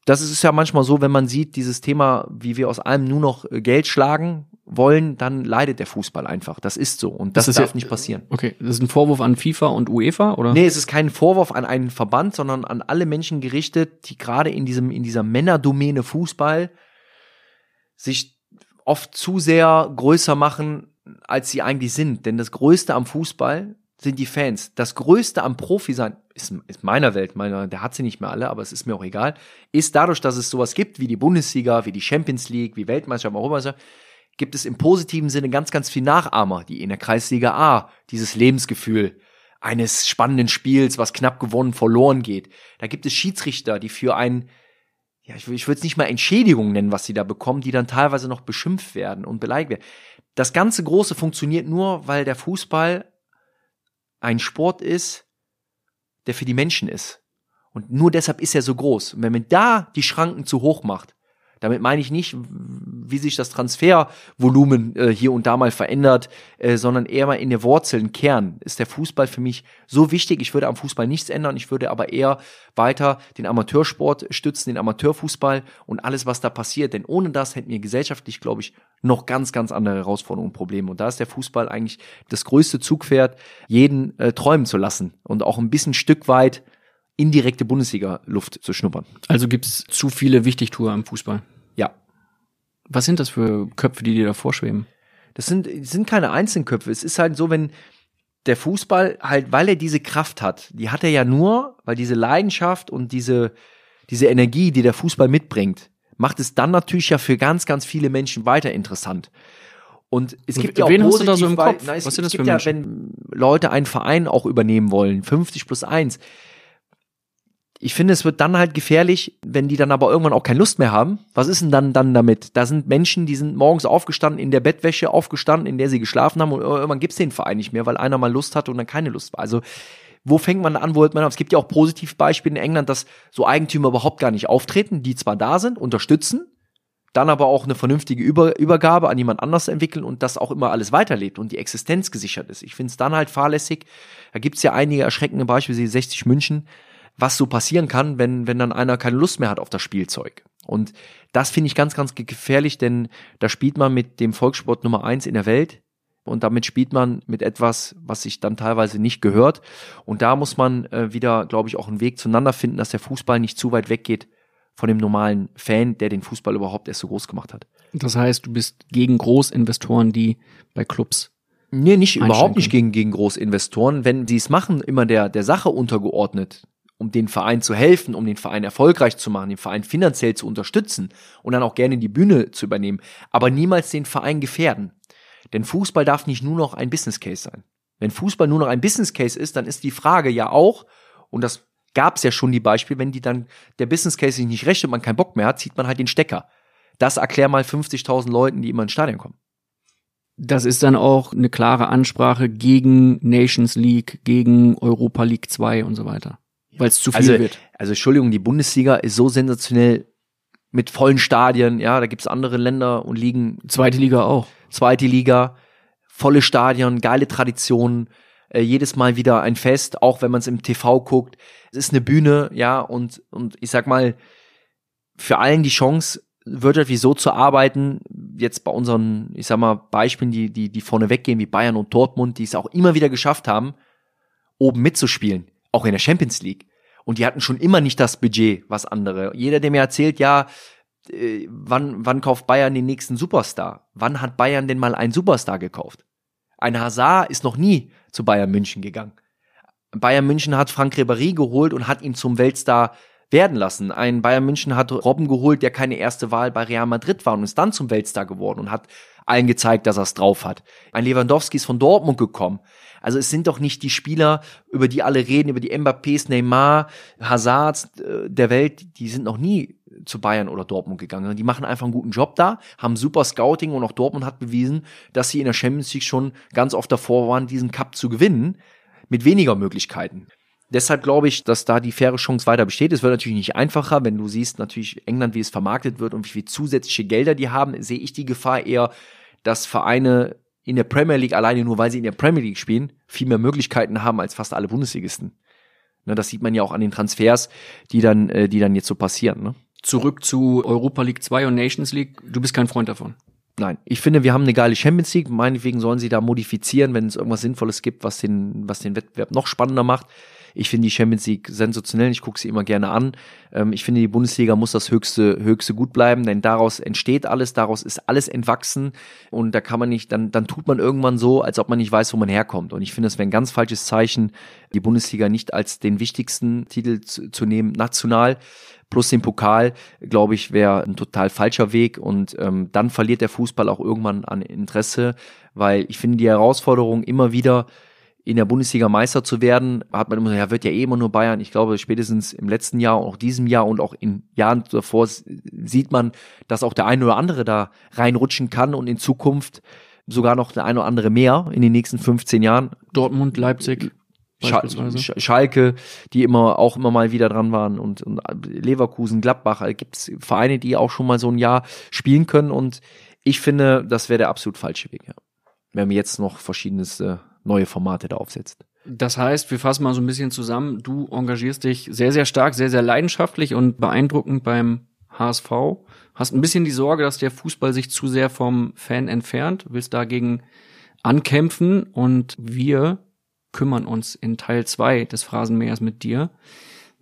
Das ist ja manchmal so, wenn man sieht, dieses Thema, wie wir aus allem nur noch äh, Geld schlagen wollen, dann leidet der Fußball einfach. Das ist so. Und das, Das ist darf ja- nicht passieren. Okay, das ist ein Vorwurf an FIFA und UEFA, oder? Nee, es ist kein Vorwurf an einen Verband, sondern an alle Menschen gerichtet, die gerade in diesem, in dieser Männerdomäne Fußball sich oft zu sehr größer machen, als sie eigentlich sind. Denn das Größte am Fußball sind die Fans. Das Größte am Profi sein, ist, ist meiner Welt, meiner, der hat sie nicht mehr alle, aber es ist mir auch egal, ist dadurch, dass es sowas gibt wie die Bundesliga, wie die Champions League, wie Weltmeisterschaft, Europameisterschaft, gibt es im positiven Sinne ganz, ganz viel Nachahmer, die in der Kreisliga A dieses Lebensgefühl eines spannenden Spiels, was knapp gewonnen, verloren geht. Da gibt es Schiedsrichter, die für ein, ja, ich, ich würde es nicht mal Entschädigung nennen, was sie da bekommen, die dann teilweise noch beschimpft werden und beleidigt werden. Das ganze Große funktioniert nur, weil der Fußball ein Sport ist, der für die Menschen ist. Und nur deshalb ist er so groß. Und wenn man da die Schranken zu hoch macht, damit meine ich nicht, wie sich das Transfervolumen äh, hier und da mal verändert, äh, sondern eher mal in der Wurzeln, Kern, ist der Fußball für mich so wichtig. Ich würde am Fußball nichts ändern. Ich würde aber eher weiter den Amateursport stützen, den Amateurfußball und alles, was da passiert. Denn ohne das hätten wir gesellschaftlich, glaube ich, noch ganz, ganz andere Herausforderungen und Probleme. Und da ist der Fußball eigentlich das größte Zugpferd, jeden äh, träumen zu lassen und auch ein bisschen Stück weit indirekte Bundesliga-Luft zu schnuppern. Also gibt's zu viele Wichtigtour im Fußball. Was sind das für Köpfe, die dir da vorschweben? Das sind, sind keine Einzelköpfe. Es ist halt so, wenn der Fußball halt, weil er diese Kraft hat, die hat er ja nur, weil diese Leidenschaft und diese, diese Energie, die der Fußball mitbringt, macht es dann natürlich ja für ganz, ganz viele Menschen weiter interessant. Und es gibt ja auch Wen hast du da so positiv- im weil- Kopf? Na, es, Was sind das für ja, Menschen? wenn Leute einen Verein auch übernehmen wollen, 50 plus 1, ich finde, es wird dann halt gefährlich, wenn die dann aber irgendwann auch keine Lust mehr haben. Was ist denn dann, dann damit? Da sind Menschen, die sind morgens aufgestanden, in der Bettwäsche aufgestanden, in der sie geschlafen haben und irgendwann gibt's den Verein nicht mehr, weil einer mal Lust hatte und dann keine Lust war. Also, wo fängt man an, wo hört man auf? Es gibt ja auch Positivbeispiele in England, dass so Eigentümer überhaupt gar nicht auftreten, die zwar da sind, unterstützen, dann aber auch eine vernünftige Über Übergabe an jemand anders entwickeln und das auch immer alles weiterlebt und die Existenz gesichert ist. Ich finde es dann halt fahrlässig. Da gibt es ja einige erschreckende Beispiele, wie 60 München, was so passieren kann, wenn, wenn dann einer keine Lust mehr hat auf das Spielzeug. Und das finde ich ganz, ganz gefährlich, denn da spielt man mit dem Volkssport Nummer eins in der Welt und damit spielt man mit etwas, was sich dann teilweise nicht gehört. Und da muss man äh, wieder, glaube ich, auch einen Weg zueinander finden, dass der Fußball nicht zu weit weggeht von dem normalen Fan, der den Fußball überhaupt erst so groß gemacht hat. Das heißt, du bist gegen Großinvestoren, die bei Clubs. Nee, nicht überhaupt nicht gegen, gegen Großinvestoren. Wenn sie es machen, immer der, der Sache untergeordnet, um den Verein zu helfen, um den Verein erfolgreich zu machen, den Verein finanziell zu unterstützen und dann auch gerne die Bühne zu übernehmen, aber niemals den Verein gefährden. Denn Fußball darf nicht nur noch ein Business Case sein. Wenn Fußball nur noch ein Business Case ist, dann ist die Frage ja auch, und das gab es ja schon die Beispiele, wenn die dann der Business Case sich nicht rechnet und man keinen Bock mehr hat, zieht man halt den Stecker. Das erklär mal 50.000 Leuten, die immer ins Stadion kommen. Das ist dann auch eine klare Ansprache gegen Nations League, gegen Europa League 2 und so weiter. Weil es zu viel also, wird. Also Entschuldigung, die Bundesliga ist so sensationell mit vollen Stadien, ja, da gibt's andere Länder und Ligen. Zweite Liga auch. Zweite Liga, volle Stadion, geile Traditionen, äh, jedes Mal wieder ein Fest, auch wenn man es im TV guckt. Es ist eine Bühne, ja, und, und ich sag mal, für allen die Chance, wirtschaftlich so zu arbeiten, jetzt bei unseren, ich sag mal, Beispielen, die, die, die vorne weggehen, wie Bayern und Dortmund, die es auch immer wieder geschafft haben, oben mitzuspielen, auch in der Champions League. Und die hatten schon immer nicht das Budget, was andere. Jeder, der mir erzählt, ja, äh, wann, wann kauft Bayern den nächsten Superstar? Wann hat Bayern denn mal einen Superstar gekauft? Ein Hazard ist noch nie zu Bayern München gegangen. Bayern München hat Frank Ribéry geholt und hat ihn zum Weltstar werden lassen. Ein Bayern München hat Robben geholt, der keine erste Wahl bei Real Madrid war und ist dann zum Weltstar geworden und hat allen gezeigt, dass er es drauf hat. Ein Lewandowski ist von Dortmund gekommen. Also es sind doch nicht die Spieler, über die alle reden, über die Mbappés, Neymar, Hazards äh, der Welt, die sind noch nie zu Bayern oder Dortmund gegangen. Die machen einfach einen guten Job da, haben super Scouting und auch Dortmund hat bewiesen, dass sie in der Champions League schon ganz oft davor waren, diesen Cup zu gewinnen, mit weniger Möglichkeiten. Deshalb glaube ich, dass da die faire Chance weiter besteht. Es wird natürlich nicht einfacher, wenn du siehst natürlich England, wie es vermarktet wird und wie viel zusätzliche Gelder die haben, sehe ich die Gefahr eher, dass Vereine in der Premier League alleine nur, weil sie in der Premier League spielen, viel mehr Möglichkeiten haben als fast alle Bundesligisten. Ne, das sieht man ja auch an den Transfers, die dann, äh, die dann jetzt so passieren. Ne? Zurück zu Europa League 2 und Nations League. Du bist kein Freund davon. Nein, ich finde, wir haben eine geile Champions League. Meinetwegen sollen sie da modifizieren, wenn es irgendwas Sinnvolles gibt, was den, was den Wettbewerb noch spannender macht. Ich finde die Champions League sensationell. Ich gucke sie immer gerne an. Ähm, ich finde, die Bundesliga muss das höchste, höchste gut bleiben, denn daraus entsteht alles, daraus ist alles entwachsen. Und da kann man nicht, dann, dann tut man irgendwann so, als ob man nicht weiß, wo man herkommt. Und ich finde, es wäre ein ganz falsches Zeichen, die Bundesliga nicht als den wichtigsten Titel zu, zu nehmen, national plus den Pokal, glaube ich, wäre ein total falscher Weg und ähm, dann verliert der Fußball auch irgendwann an Interesse, weil ich finde die Herausforderung immer wieder in der Bundesliga Meister zu werden, hat man immer gesagt, ja, wird ja eh immer nur Bayern. Ich glaube, spätestens im letzten Jahr auch diesem Jahr und auch in Jahren davor sieht man, dass auch der eine oder andere da reinrutschen kann und in Zukunft sogar noch der eine oder andere mehr in den nächsten 15 Jahren. Dortmund, Leipzig. Sch Schalke, die immer auch immer mal wieder dran waren und, und Leverkusen, Gladbach, also gibt es Vereine, die auch schon mal so ein Jahr spielen können und ich finde, das wäre der absolut falsche Weg, ja. Wenn man jetzt noch verschiedenes äh, neue Formate da aufsetzt. Das heißt, wir fassen mal so ein bisschen zusammen. Du engagierst dich sehr, sehr stark, sehr, sehr leidenschaftlich und beeindruckend beim HSV. Hast ein bisschen die Sorge, dass der Fußball sich zu sehr vom Fan entfernt, willst dagegen ankämpfen und wir kümmern uns in Teil zwei des Phrasenmähers mit dir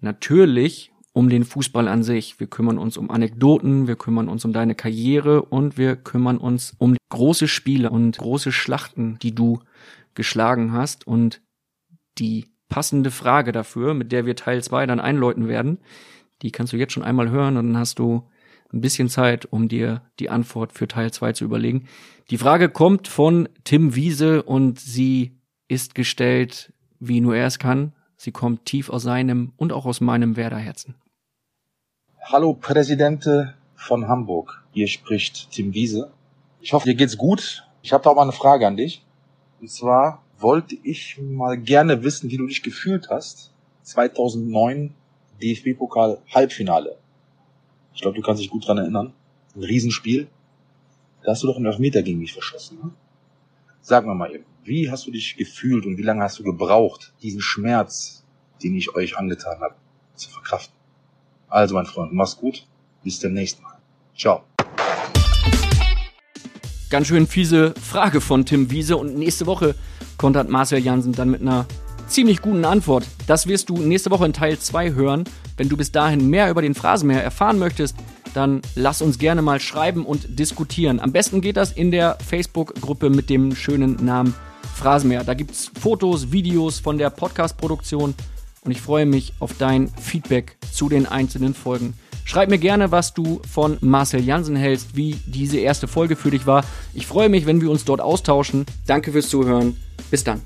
natürlich um den Fußball an sich. Wir kümmern uns um Anekdoten, wir kümmern uns um deine Karriere und wir kümmern uns um große Spiele und große Schlachten, die du geschlagen hast und die passende Frage dafür, mit der wir Teil 2 dann einläuten werden, die kannst du jetzt schon einmal hören und dann hast du ein bisschen Zeit, um dir die Antwort für Teil 2 zu überlegen. Die Frage kommt von Tim Wiese und sie ist gestellt, wie nur er es kann. Sie kommt tief aus seinem und auch aus meinem Werderherzen. Hallo Präsidente von Hamburg. Hier spricht Tim Wiese. Ich hoffe, dir geht's gut. Ich habe da auch mal eine Frage an dich. Und zwar wollte ich mal gerne wissen, wie du dich gefühlt hast. 2009 DFB-Pokal Halbfinale. Ich glaube, du kannst dich gut dran erinnern. ein Riesenspiel. Da hast du doch einen Elfmeter gegen mich verschossen. Ne? Sag mir mal eben, wie hast du dich gefühlt und wie lange hast du gebraucht, diesen Schmerz, den ich euch angetan habe, zu verkraften? Also, mein Freund, mach's gut. Bis demnächst mal. Ciao. Ganz schön fiese Frage von Tim Wiese und nächste Woche kontert Marcel Jansen dann mit einer ziemlich guten Antwort. Das wirst du nächste Woche in Teil 2 hören. Wenn du bis dahin mehr über den Phrasenmäher erfahren möchtest, dann lass uns gerne mal schreiben und diskutieren. Am besten geht das in der Facebook-Gruppe mit dem schönen Namen Phrasenmäher. Da gibt es Fotos, Videos von der Podcast-Produktion und ich freue mich auf dein Feedback zu den einzelnen Folgen. Schreib mir gerne, was du von Marcel Jansen hältst, wie diese erste Folge für dich war. Ich freue mich, wenn wir uns dort austauschen. Danke fürs Zuhören. Bis dann.